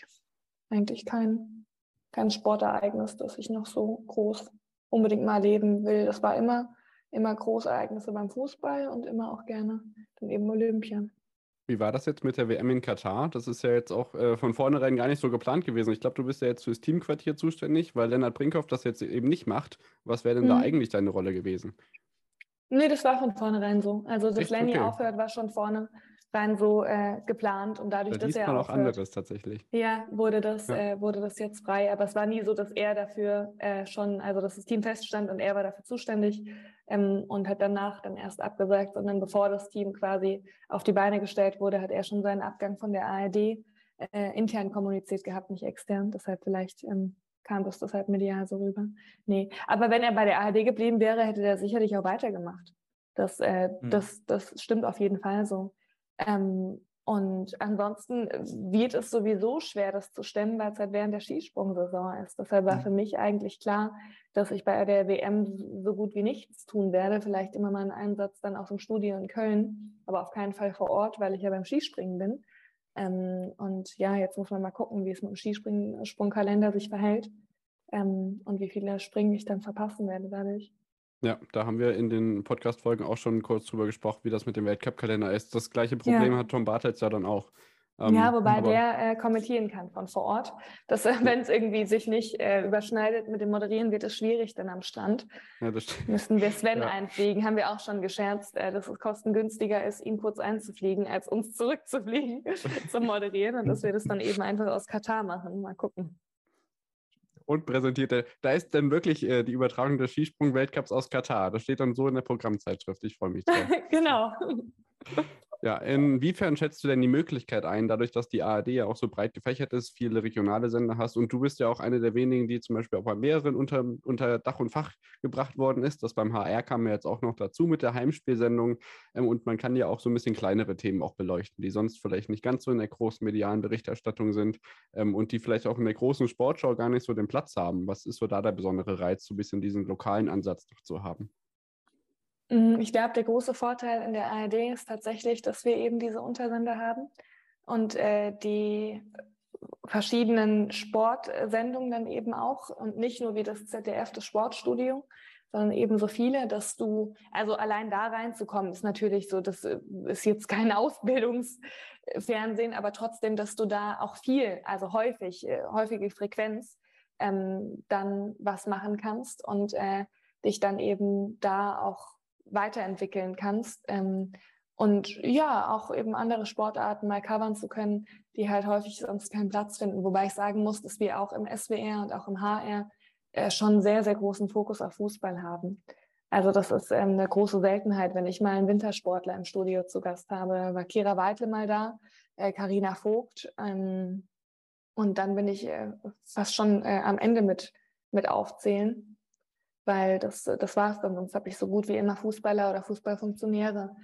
Speaker 4: eigentlich kein, kein Sportereignis, das ich noch so groß unbedingt mal erleben will. Das war immer, immer Großereignisse beim Fußball und immer auch gerne dann eben Olympia.
Speaker 3: Wie war das jetzt mit der WM in Katar? Das ist ja jetzt auch äh, von vornherein gar nicht so geplant gewesen. Ich glaube, du bist ja jetzt fürs Teamquartier zuständig, weil Lennart Brinkhoff das jetzt eben nicht macht. Was wäre denn mhm. da eigentlich deine Rolle gewesen?
Speaker 4: Nee, das war von vornherein so. Also, dass Echt? Lenny okay. aufhört, war schon vorne rein so äh, geplant und dadurch, da dass er
Speaker 3: auch anderes tatsächlich.
Speaker 4: Ja, wurde das, ja. Äh, wurde das jetzt frei. Aber es war nie so, dass er dafür äh, schon, also dass das Team feststand und er war dafür zuständig ähm, und hat danach dann erst abgesagt, sondern bevor das Team quasi auf die Beine gestellt wurde, hat er schon seinen Abgang von der ARD äh, intern kommuniziert gehabt, nicht extern. Deshalb vielleicht ähm, kam das deshalb medial so rüber. Nee, aber wenn er bei der ARD geblieben wäre, hätte er sicherlich auch weitergemacht. Das, äh, hm. das, das stimmt auf jeden Fall so. Ähm, und ansonsten wird es sowieso schwer, das zu stemmen, weil es halt während der Skisprungsaison ist. Deshalb war mhm. für mich eigentlich klar, dass ich bei der WM so gut wie nichts tun werde. Vielleicht immer mal einen Einsatz dann aus dem Studio in Köln, aber auf keinen Fall vor Ort, weil ich ja beim Skispringen bin. Ähm, und ja, jetzt muss man mal gucken, wie es mit dem Skisprungkalender sich verhält ähm, und wie viele Springen ich dann verpassen werde dadurch.
Speaker 3: Ja, da haben wir in den Podcast-Folgen auch schon kurz drüber gesprochen, wie das mit dem Weltcup-Kalender ist. Das gleiche Problem ja. hat Tom Bartels ja dann auch.
Speaker 4: Ähm, ja, wobei der äh, kommentieren kann von vor Ort. Dass, äh, wenn es irgendwie sich nicht äh, überschneidet mit dem Moderieren, wird es schwierig dann am Strand. Ja, das stimmt. Müssen wir Sven ja. einfliegen. Haben wir auch schon gescherzt, äh, dass es kostengünstiger ist, ihn kurz einzufliegen, als uns zurückzufliegen zum Moderieren und dass wir das dann eben einfach aus Katar machen. Mal gucken
Speaker 3: und präsentierte. Da ist dann wirklich äh, die Übertragung des Skisprung-Weltcups aus Katar. Das steht dann so in der Programmzeitschrift. Ich freue mich drauf.
Speaker 4: genau.
Speaker 3: Ja, inwiefern schätzt du denn die Möglichkeit ein, dadurch, dass die ARD ja auch so breit gefächert ist, viele regionale Sender hast und du bist ja auch eine der wenigen, die zum Beispiel auch bei mehreren unter, unter Dach und Fach gebracht worden ist. Das beim HR kam ja jetzt auch noch dazu mit der Heimspielsendung ähm, und man kann ja auch so ein bisschen kleinere Themen auch beleuchten, die sonst vielleicht nicht ganz so in der großen medialen Berichterstattung sind ähm, und die vielleicht auch in der großen Sportschau gar nicht so den Platz haben. Was ist so da der besondere Reiz, so ein bisschen diesen lokalen Ansatz noch zu haben?
Speaker 4: Mm, ich glaube, der große Vorteil in der ARD ist tatsächlich, dass wir eben diese Untersender haben und äh, die verschiedenen Sportsendungen dann eben auch und nicht nur wie das ZDF, das Sportstudio, sondern eben so viele, dass du, also allein da reinzukommen, ist natürlich so, das äh, ist jetzt kein Ausbildungsfernsehen, aber trotzdem, dass du da auch viel, also häufig, äh, häufige Frequenz, ähm, dann was machen kannst und äh, dich dann eben da auch weiterentwickeln kannst. Ähm, und ja, auch eben andere Sportarten mal covern zu können, die halt häufig sonst keinen Platz finden. Wobei ich sagen muss, dass wir auch im SWR und auch im HR äh, schon sehr, sehr großen Fokus auf Fußball haben. Also das ist ähm, eine große Seltenheit, wenn ich mal einen Wintersportler im Studio zu Gast habe. War Kira Weitle mal da, Karina äh, Vogt. Ähm, und dann bin ich äh, fast schon äh, am Ende mit, mit aufzählen weil das, das war es dann. Sonst habe ich so gut wie immer Fußballer oder Fußballfunktionäre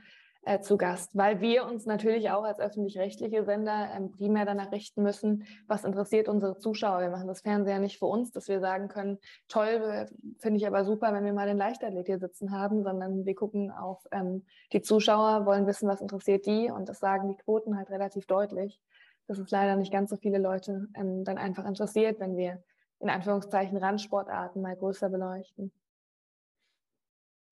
Speaker 4: äh, zu Gast, weil wir uns natürlich auch als öffentlich-rechtliche Sender ähm, primär danach richten müssen, was interessiert unsere Zuschauer. Wir machen das Fernseher nicht für uns, dass wir sagen können, toll, finde ich aber super, wenn wir mal den Leichtathlet hier sitzen haben, sondern wir gucken auf ähm, die Zuschauer, wollen wissen, was interessiert die und das sagen die Quoten halt relativ deutlich, dass es leider nicht ganz so viele Leute ähm, dann einfach interessiert, wenn wir in Anführungszeichen Randsportarten mal größer beleuchten.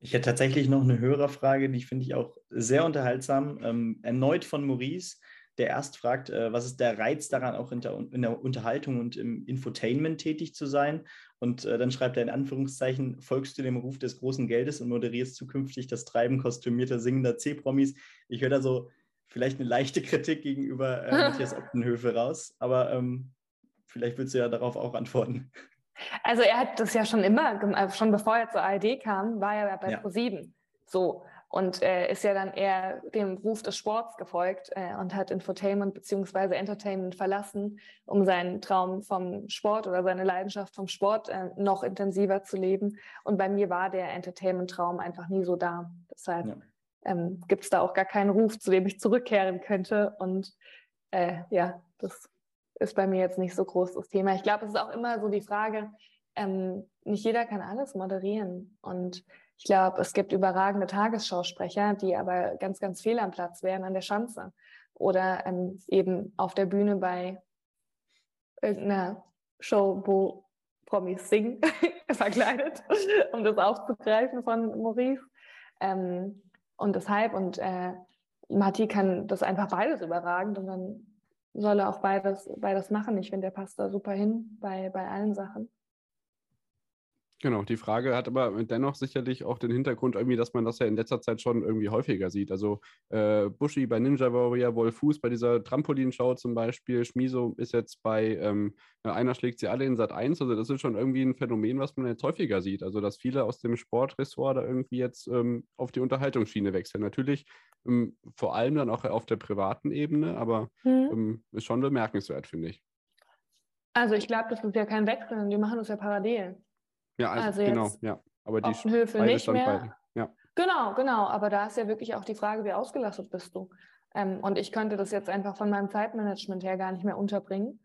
Speaker 2: Ich hätte tatsächlich noch eine Hörerfrage, die finde ich auch sehr unterhaltsam. Ähm, erneut von Maurice. der erst fragt, äh, was ist der Reiz daran, auch in der, in der, Unterhaltung und im Infotainment tätig zu sein? Und äh, dann schreibt er in Anführungszeichen, folgst du dem Ruf des großen Geldes und moderierst zukünftig das Treiben kostümierter singender C-Promis. Ich höre da so vielleicht eine leichte Kritik gegenüber äh, Matthias Optenhöfe raus, aber ähm, vielleicht willst du ja darauf auch antworten.
Speaker 4: Also er hat das ja schon immer, äh, schon bevor er zur ARD kam, war er bei ja. ProSieben. So, und äh, ist ja dann eher dem Ruf des Sports gefolgt äh, und hat Infotainment bzw. Entertainment verlassen, um seinen Traum vom Sport oder seine Leidenschaft vom Sport äh, noch intensiver zu leben. Und bei mir war der Entertainment-Traum einfach nie so da. Deshalb ja. ähm, gibt es da auch gar keinen Ruf, zu dem ich zurückkehren könnte. Und äh, ja, das ist bei mir jetzt nicht so groß das Thema. Ich glaube, es ist auch immer so die Frage, ähm, nicht jeder kann alles moderieren. Und ich glaube, es gibt überragende Tagesschausprecher, die aber ganz, ganz fehl am Platz wären an der Schanze oder ähm, eben auf der Bühne bei irgendeiner Show, wo Promis singen, verkleidet, um das aufzugreifen von Maurice. Ähm, und deshalb, und äh, Matti kann das einfach beides überragend und dann soll er auch beides, beides machen. Ich finde, der passt da super hin bei, bei allen Sachen.
Speaker 3: Genau, die Frage hat aber dennoch sicherlich auch den Hintergrund irgendwie, dass man das ja in letzter Zeit schon irgendwie häufiger sieht. Also äh, Bushi bei Ninja Warrior, Wolfus bei dieser Trampolinshow zum Beispiel, Schmiso ist jetzt bei ähm, Einer schlägt sie alle in Sat 1. Also das ist schon irgendwie ein Phänomen, was man jetzt häufiger sieht. Also dass viele aus dem Sportressort da irgendwie jetzt ähm, auf die Unterhaltungsschiene wechseln. Natürlich ähm, vor allem dann auch auf der privaten Ebene, aber mhm. ist schon bemerkenswert, finde ich.
Speaker 4: Also ich glaube, das ist ja kein Wechsel, die machen das ja parallel.
Speaker 3: Ja, also, also genau, ja.
Speaker 4: Aber die Höfe nicht mehr. Ja. Genau, genau. Aber da ist ja wirklich auch die Frage, wie ausgelastet bist du? Ähm, und ich könnte das jetzt einfach von meinem Zeitmanagement her gar nicht mehr unterbringen.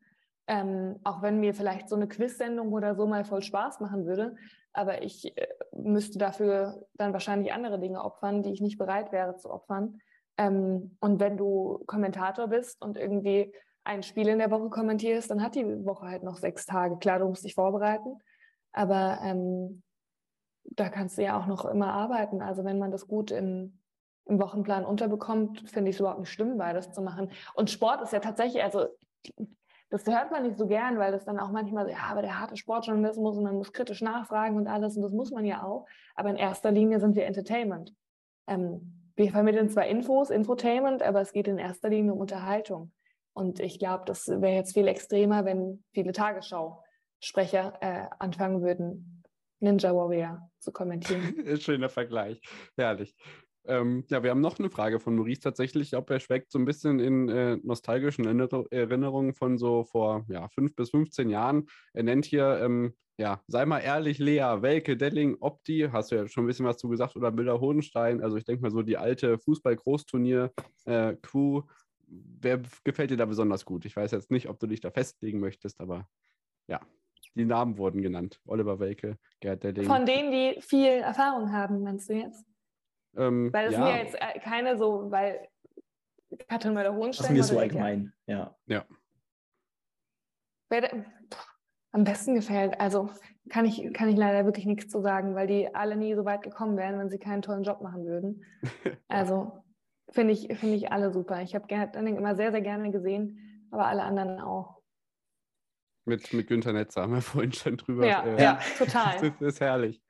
Speaker 4: Ähm, auch wenn mir vielleicht so eine Quiz-Sendung oder so mal voll Spaß machen würde. Aber ich äh, müsste dafür dann wahrscheinlich andere Dinge opfern, die ich nicht bereit wäre zu opfern. Ähm, und wenn du Kommentator bist und irgendwie ein Spiel in der Woche kommentierst, dann hat die Woche halt noch sechs Tage. Klar, du musst dich vorbereiten. Aber ähm, da kannst du ja auch noch immer arbeiten. Also wenn man das gut im, im Wochenplan unterbekommt, finde ich es überhaupt nicht schlimm, beides zu machen. Und Sport ist ja tatsächlich, also das hört man nicht so gern, weil das dann auch manchmal, ja, aber der harte Sportjournalismus und man muss kritisch nachfragen und alles und das muss man ja auch. Aber in erster Linie sind wir Entertainment. Ähm, wir vermitteln zwar Infos, Infotainment, aber es geht in erster Linie um Unterhaltung. Und ich glaube, das wäre jetzt viel extremer, wenn viele Tagesschau Sprecher äh, anfangen würden, Ninja Warrior zu kommentieren.
Speaker 3: Schöner Vergleich. Herrlich. Ähm, ja, wir haben noch eine Frage von Maurice tatsächlich, ob er schweckt so ein bisschen in äh, nostalgischen Erinnerungen von so vor ja, fünf bis 15 Jahren. Er nennt hier, ähm, ja, sei mal ehrlich, Lea, Welke, Delling, Opti, hast du ja schon ein bisschen was zu gesagt, oder Müller Hohenstein. Also ich denke mal so die alte Fußball-Großturnier-Crew. Äh, Wer gefällt dir da besonders gut? Ich weiß jetzt nicht, ob du dich da festlegen möchtest, aber ja die Namen wurden genannt. Oliver Welke, Gerd Delling.
Speaker 4: Von denen, die viel Erfahrung haben, meinst du jetzt? Ähm, weil das ja. sind ja jetzt äh, keine so, weil Katrin Müller-Hohenstein.
Speaker 2: Das ist mir so allgemein, ja.
Speaker 3: Ja.
Speaker 4: Wer am besten gefällt, also kann ich, kann ich leider wirklich nichts zu sagen, weil die alle nie so weit gekommen wären, wenn sie keinen tollen Job machen würden. Also finde ich, find ich alle super. Ich habe Gerd Delling immer sehr, sehr gerne gesehen, aber alle anderen auch.
Speaker 3: Mit, mit Günther Netzer haben wir vorhin schon drüber.
Speaker 4: Ja, äh, ja total.
Speaker 3: Das ist herrlich.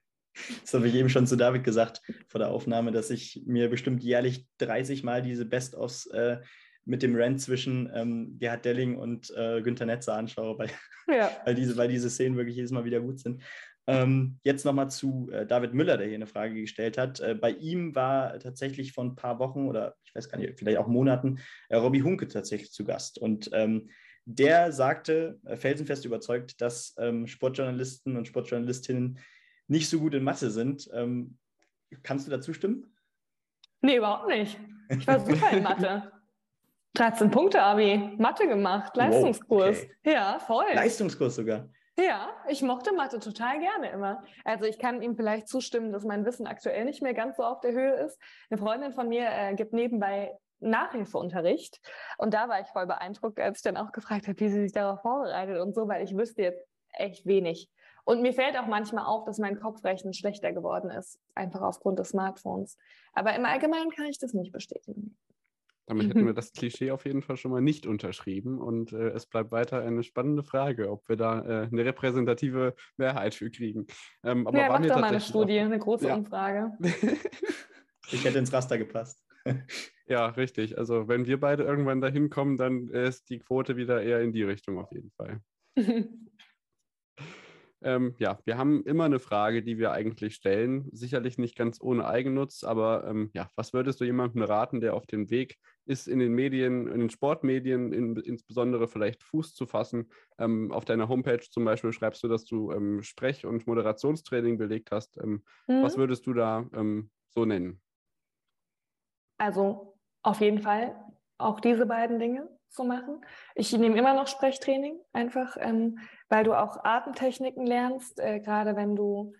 Speaker 2: Das habe ich eben schon zu David gesagt vor der Aufnahme, dass ich mir bestimmt jährlich 30 Mal diese Best-ofs äh, mit dem Rant zwischen ähm, Gerhard Delling und äh, Günther Netzer anschaue, weil, ja. weil, diese, weil diese Szenen wirklich jedes Mal wieder gut sind. Ähm, jetzt nochmal zu äh, David Müller, der hier eine Frage gestellt hat. Äh, bei ihm war tatsächlich vor ein paar Wochen oder ich weiß gar nicht, vielleicht auch Monaten, äh, Robbie Hunke tatsächlich zu Gast. Und ähm, der sagte, äh, felsenfest überzeugt, dass ähm, Sportjournalisten und Sportjournalistinnen nicht so gut in Mathe sind. Ähm, kannst du dazu stimmen?
Speaker 4: Nee, überhaupt nicht. Ich war super in Mathe. 13 Punkte, Abi. Mathe gemacht, Leistungskurs. Wow, okay. Ja, voll.
Speaker 2: Leistungskurs sogar.
Speaker 4: Ja, ich mochte Mathe total gerne immer. Also ich kann ihm vielleicht zustimmen, dass mein Wissen aktuell nicht mehr ganz so auf der Höhe ist. Eine Freundin von mir äh, gibt nebenbei Nachhilfeunterricht. Und da war ich voll beeindruckt, als ich dann auch gefragt habe, wie sie sich darauf vorbereitet und so, weil ich wüsste jetzt echt wenig. Und mir fällt auch manchmal auf, dass mein Kopfrechnen schlechter geworden ist, einfach aufgrund des Smartphones. Aber im Allgemeinen kann ich das nicht bestätigen.
Speaker 3: Damit hätten wir das Klischee auf jeden Fall schon mal nicht unterschrieben. Und äh, es bleibt weiter eine spannende Frage, ob wir da äh, eine repräsentative Mehrheit für kriegen.
Speaker 4: Ähm, aber ja, mach doch mal eine Studie, eine große ja. Umfrage.
Speaker 2: ich hätte ins Raster gepasst.
Speaker 3: ja, richtig. Also wenn wir beide irgendwann dahin kommen, dann ist die Quote wieder eher in die Richtung auf jeden Fall. Ähm, ja, wir haben immer eine Frage, die wir eigentlich stellen. Sicherlich nicht ganz ohne Eigennutz, aber ähm, ja, was würdest du jemandem raten, der auf dem Weg ist, in den Medien, in den Sportmedien in, insbesondere vielleicht Fuß zu fassen? Ähm, auf deiner Homepage zum Beispiel schreibst du, dass du ähm, Sprech- und Moderationstraining belegt hast. Ähm, mhm. Was würdest du da ähm, so nennen?
Speaker 4: Also auf jeden Fall auch diese beiden Dinge zu machen. Ich nehme immer noch Sprechtraining, einfach ähm, weil du auch Atemtechniken lernst, äh, gerade wenn du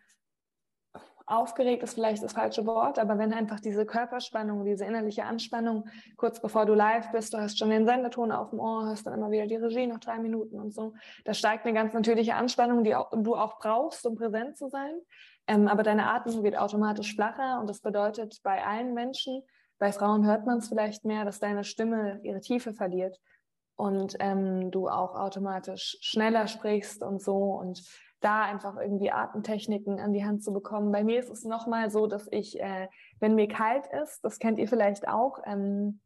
Speaker 4: aufgeregt ist vielleicht das falsche Wort, aber wenn einfach diese Körperspannung, diese innerliche Anspannung, kurz bevor du live bist, du hast schon den Senderton auf dem Ohr, hast dann immer wieder die Regie noch drei Minuten und so, da steigt eine ganz natürliche Anspannung, die auch, du auch brauchst, um präsent zu sein. Ähm, aber deine Atmung wird automatisch flacher und das bedeutet bei allen Menschen, bei Frauen hört man es vielleicht mehr, dass deine Stimme ihre Tiefe verliert und ähm, du auch automatisch schneller sprichst und so und da einfach irgendwie Atemtechniken an die Hand zu bekommen. Bei mir ist es nochmal so, dass ich, äh, wenn mir kalt ist, das kennt ihr vielleicht auch, ähm,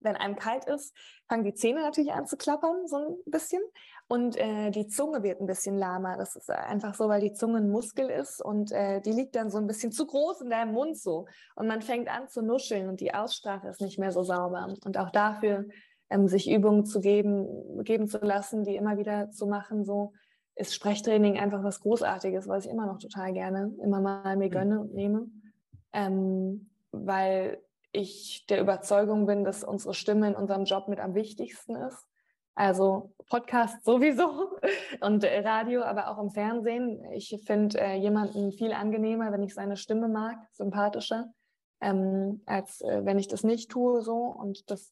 Speaker 4: wenn einem kalt ist, fangen die Zähne natürlich an zu klappern, so ein bisschen. Und äh, die Zunge wird ein bisschen lahmer. Das ist einfach so, weil die Zunge ein Muskel ist und äh, die liegt dann so ein bisschen zu groß in deinem Mund so. Und man fängt an zu nuscheln und die Aussprache ist nicht mehr so sauber. Und auch dafür ähm, sich Übungen zu geben, geben zu lassen, die immer wieder zu machen, so ist Sprechtraining einfach was Großartiges, was ich immer noch total gerne immer mal mir mhm. gönne und nehme. Ähm, weil ich der Überzeugung bin, dass unsere Stimme in unserem Job mit am wichtigsten ist. Also Podcast sowieso und Radio, aber auch im Fernsehen. Ich finde äh, jemanden viel angenehmer, wenn ich seine Stimme mag, sympathischer, ähm, als äh, wenn ich das nicht tue so. Und das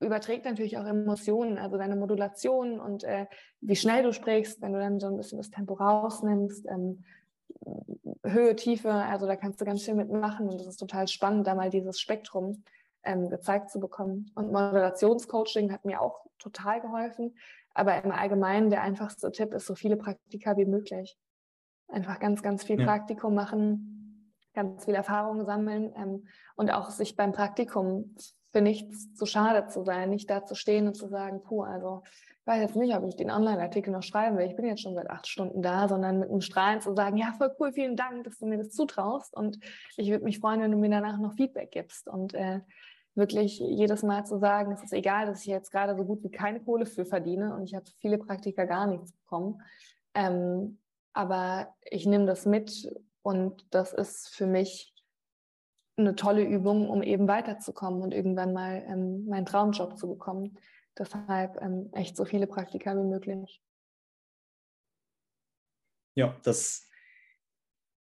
Speaker 4: überträgt natürlich auch Emotionen, also deine Modulation und äh, wie schnell du sprichst, wenn du dann so ein bisschen das Tempo rausnimmst, ähm, Höhe, Tiefe, also da kannst du ganz viel mitmachen und es ist total spannend, da mal dieses Spektrum ähm, gezeigt zu bekommen. Und Moderationscoaching hat mir auch total geholfen, aber im Allgemeinen der einfachste Tipp ist, so viele Praktika wie möglich. Einfach ganz, ganz viel ja. Praktikum machen, ganz viel Erfahrung sammeln ähm, und auch sich beim Praktikum für nichts zu schade zu sein, nicht da zu stehen und zu sagen, puh, also ich weiß jetzt nicht, ob ich den Online-Artikel noch schreiben will, ich bin jetzt schon seit acht Stunden da, sondern mit einem Strahlen zu sagen, ja, voll cool, vielen Dank, dass du mir das zutraust. Und ich würde mich freuen, wenn du mir danach noch Feedback gibst. Und äh, wirklich jedes Mal zu sagen, es ist egal, dass ich jetzt gerade so gut wie keine Kohle für verdiene und ich habe viele Praktika gar nichts bekommen, ähm, aber ich nehme das mit und das ist für mich eine tolle Übung, um eben weiterzukommen und irgendwann mal ähm, meinen Traumjob zu bekommen. Deshalb ähm, echt so viele Praktika wie möglich.
Speaker 2: Ja, das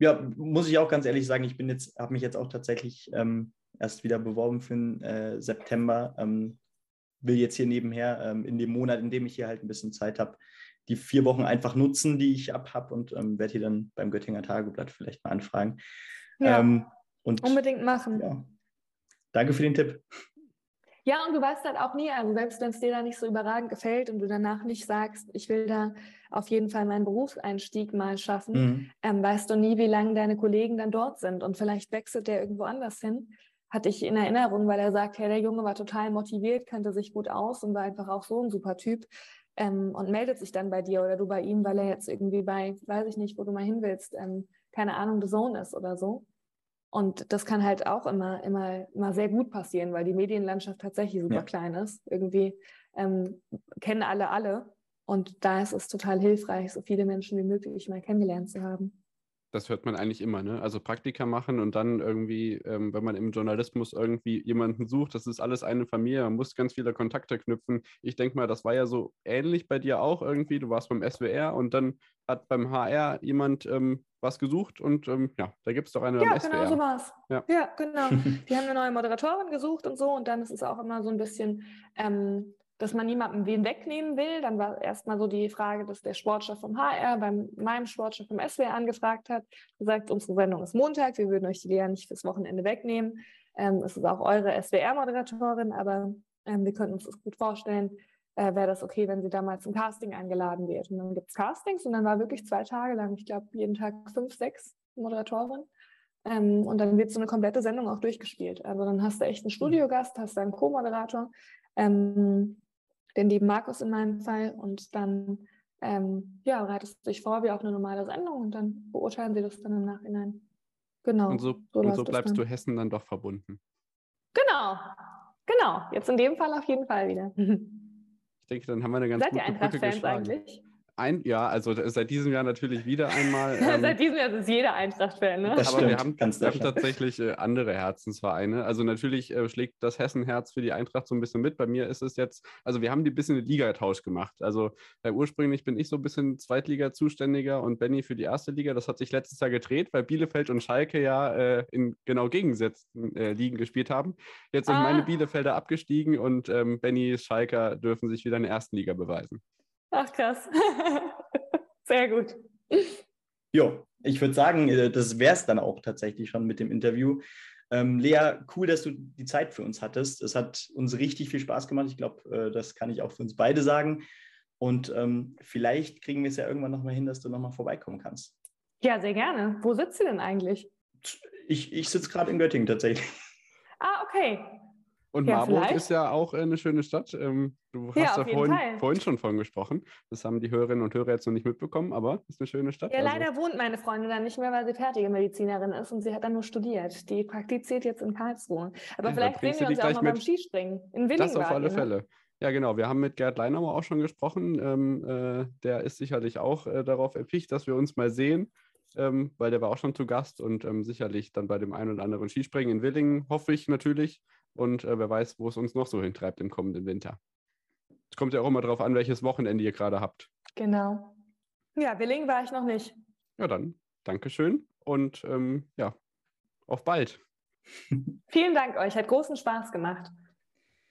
Speaker 2: ja, muss ich auch ganz ehrlich sagen, ich bin jetzt, habe mich jetzt auch tatsächlich ähm, erst wieder beworben für den äh, September. Ähm, will jetzt hier nebenher ähm, in dem Monat, in dem ich hier halt ein bisschen Zeit habe, die vier Wochen einfach nutzen, die ich ab habe und ähm, werde hier dann beim Göttinger Tageblatt vielleicht mal anfragen.
Speaker 4: Ja. Ähm, und, Unbedingt machen.
Speaker 2: Ja. Danke für den Tipp.
Speaker 4: Ja, und du weißt halt auch nie, also selbst wenn es dir da nicht so überragend gefällt und du danach nicht sagst, ich will da auf jeden Fall meinen Berufseinstieg mal schaffen, mhm. ähm, weißt du nie, wie lange deine Kollegen dann dort sind. Und vielleicht wechselt der irgendwo anders hin. Hatte ich in Erinnerung, weil er sagt, hey, der Junge war total motiviert, kannte sich gut aus und war einfach auch so ein super Typ. Ähm, und meldet sich dann bei dir oder du bei ihm, weil er jetzt irgendwie bei, weiß ich nicht, wo du mal hin willst, ähm, keine Ahnung, The Zone ist oder so. Und das kann halt auch immer, immer, immer sehr gut passieren, weil die Medienlandschaft tatsächlich super ja. klein ist. Irgendwie ähm, kennen alle alle. Und da ist es total hilfreich, so viele Menschen wie möglich mal kennengelernt zu haben.
Speaker 3: Das hört man eigentlich immer, ne? Also Praktika machen und dann irgendwie, ähm, wenn man im Journalismus irgendwie jemanden sucht, das ist alles eine Familie, man muss ganz viele Kontakte knüpfen. Ich denke mal, das war ja so ähnlich bei dir auch irgendwie. Du warst beim SWR und dann hat beim HR jemand ähm, was gesucht und ähm, ja, da gibt es doch eine
Speaker 4: Ja, genau so war es. Ja. ja. genau. Die haben eine neue Moderatorin gesucht und so und dann ist es auch immer so ein bisschen, ähm, dass man niemandem wen wegnehmen will. Dann war erstmal so die Frage, dass der Sportchef vom HR bei meinem Sportchef vom SWR angefragt hat, gesagt, unsere Sendung ist Montag, wir würden euch die ja nicht fürs Wochenende wegnehmen. Ähm, es ist auch eure SWR-Moderatorin, aber ähm, wir könnten uns das gut vorstellen. Äh, Wäre das okay, wenn sie da mal zum Casting eingeladen wird? Und dann gibt es Castings und dann war wirklich zwei Tage lang, ich glaube, jeden Tag fünf, sechs Moderatoren. Ähm, und dann wird so eine komplette Sendung auch durchgespielt. Also dann hast du echt einen Studiogast, hast einen Co-Moderator, ähm, den lieben Markus in meinem Fall, und dann ähm, ja, bereitest du dich vor wie auf eine normale Sendung und dann beurteilen sie das dann im Nachhinein. Genau.
Speaker 3: Und so, so, und so bleibst du Hessen dann doch verbunden.
Speaker 4: Genau, genau. Jetzt in dem Fall auf jeden Fall wieder.
Speaker 3: Ich denke, dann haben wir eine ganz
Speaker 4: Seid
Speaker 3: gute
Speaker 4: ihr Eintracht-Fans eigentlich?
Speaker 3: Ein, ja, also seit diesem Jahr natürlich wieder einmal.
Speaker 4: Ähm, seit diesem Jahr ist jeder Eintracht-Fan, ne?
Speaker 2: Das
Speaker 3: aber
Speaker 2: stimmt,
Speaker 3: wir haben,
Speaker 2: ganz
Speaker 3: wir haben tatsächlich äh, andere Herzensvereine. Also natürlich äh, schlägt das Hessenherz für die Eintracht so ein bisschen mit. Bei mir ist es jetzt, also wir haben die bisschen einen Ligatausch gemacht. Also äh, ursprünglich bin ich so ein bisschen Zweitliga-Zuständiger und Benny für die erste Liga. Das hat sich letztes Jahr gedreht, weil Bielefeld und Schalke ja äh, in genau gegengesetzten äh, Ligen gespielt haben. Jetzt sind
Speaker 4: Ah.
Speaker 3: meine Bielefelder abgestiegen und ähm, Bennys Schalker dürfen sich wieder in der ersten Liga beweisen.
Speaker 4: Ach krass. Sehr gut.
Speaker 2: Jo, ich würde sagen, äh, das wäre es dann auch tatsächlich schon mit dem Interview. Ähm, Lea, cool, dass du die Zeit für uns hattest. Es hat uns richtig viel Spaß gemacht. Ich glaube, äh, das kann ich auch für uns beide sagen. Und ähm, vielleicht kriegen wir es ja irgendwann nochmal hin, dass du nochmal vorbeikommen kannst.
Speaker 4: Ja, sehr gerne. Wo sitzt sie denn eigentlich?
Speaker 2: Ich, ich sitze gerade in Göttingen tatsächlich.
Speaker 4: Ah, okay.
Speaker 3: Und
Speaker 4: Ja,
Speaker 3: Marburg
Speaker 4: vielleicht.
Speaker 3: ist ja auch äh, eine schöne Stadt. Ähm, du
Speaker 4: Ja,
Speaker 3: hast ja
Speaker 4: jeden
Speaker 3: vorhin, vorhin schon von gesprochen. Das haben die Hörerinnen und Hörer jetzt noch nicht mitbekommen, aber ist eine schöne Stadt.
Speaker 4: Ja,
Speaker 3: Also,
Speaker 4: leider wohnt meine Freundin dann nicht mehr, weil sie fertige Medizinerin ist und sie hat dann nur studiert. Die praktiziert jetzt in Karlsruhe. Aber
Speaker 3: Ja,
Speaker 4: vielleicht sehen wir uns ja auch mal beim. Skispringen. In Willingen
Speaker 3: das auf alle
Speaker 4: ne?
Speaker 3: Fälle. Ja, genau. Wir haben mit Gerd Leinauer auch schon gesprochen. Ähm, äh, der ist sicherlich auch äh, darauf erpicht, dass wir uns mal sehen, ähm, weil der war auch schon zu Gast und ähm, sicherlich dann bei dem einen oder anderen Skispringen in Willingen, hoffe ich natürlich. Und äh, wer weiß, wo es uns noch so hintreibt im kommenden Winter. Es kommt ja auch immer darauf an, welches Wochenende ihr gerade habt.
Speaker 4: Genau. Ja, Willingen war ich noch nicht.
Speaker 3: Ja, dann Dankeschön und ähm, ja, auf bald.
Speaker 4: Vielen Dank euch, hat großen Spaß gemacht.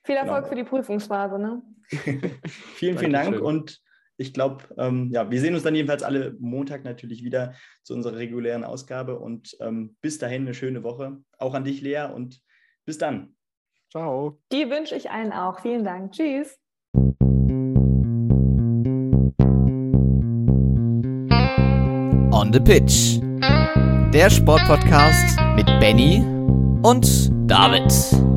Speaker 4: Viel Erfolg
Speaker 2: Genau.
Speaker 4: für die Prüfungsphase. Ne?
Speaker 2: vielen, vielen Dank und ich glaube, ähm, ja, wir sehen uns dann jedenfalls alle Montag natürlich wieder zu unserer regulären Ausgabe und ähm, bis dahin eine schöne Woche. Auch an dich, Lea, und bis dann.
Speaker 3: Ciao.
Speaker 4: Die wünsche ich allen auch. Vielen Dank. Tschüss.
Speaker 1: On the Pitch. Der Sportpodcast mit Benny und David.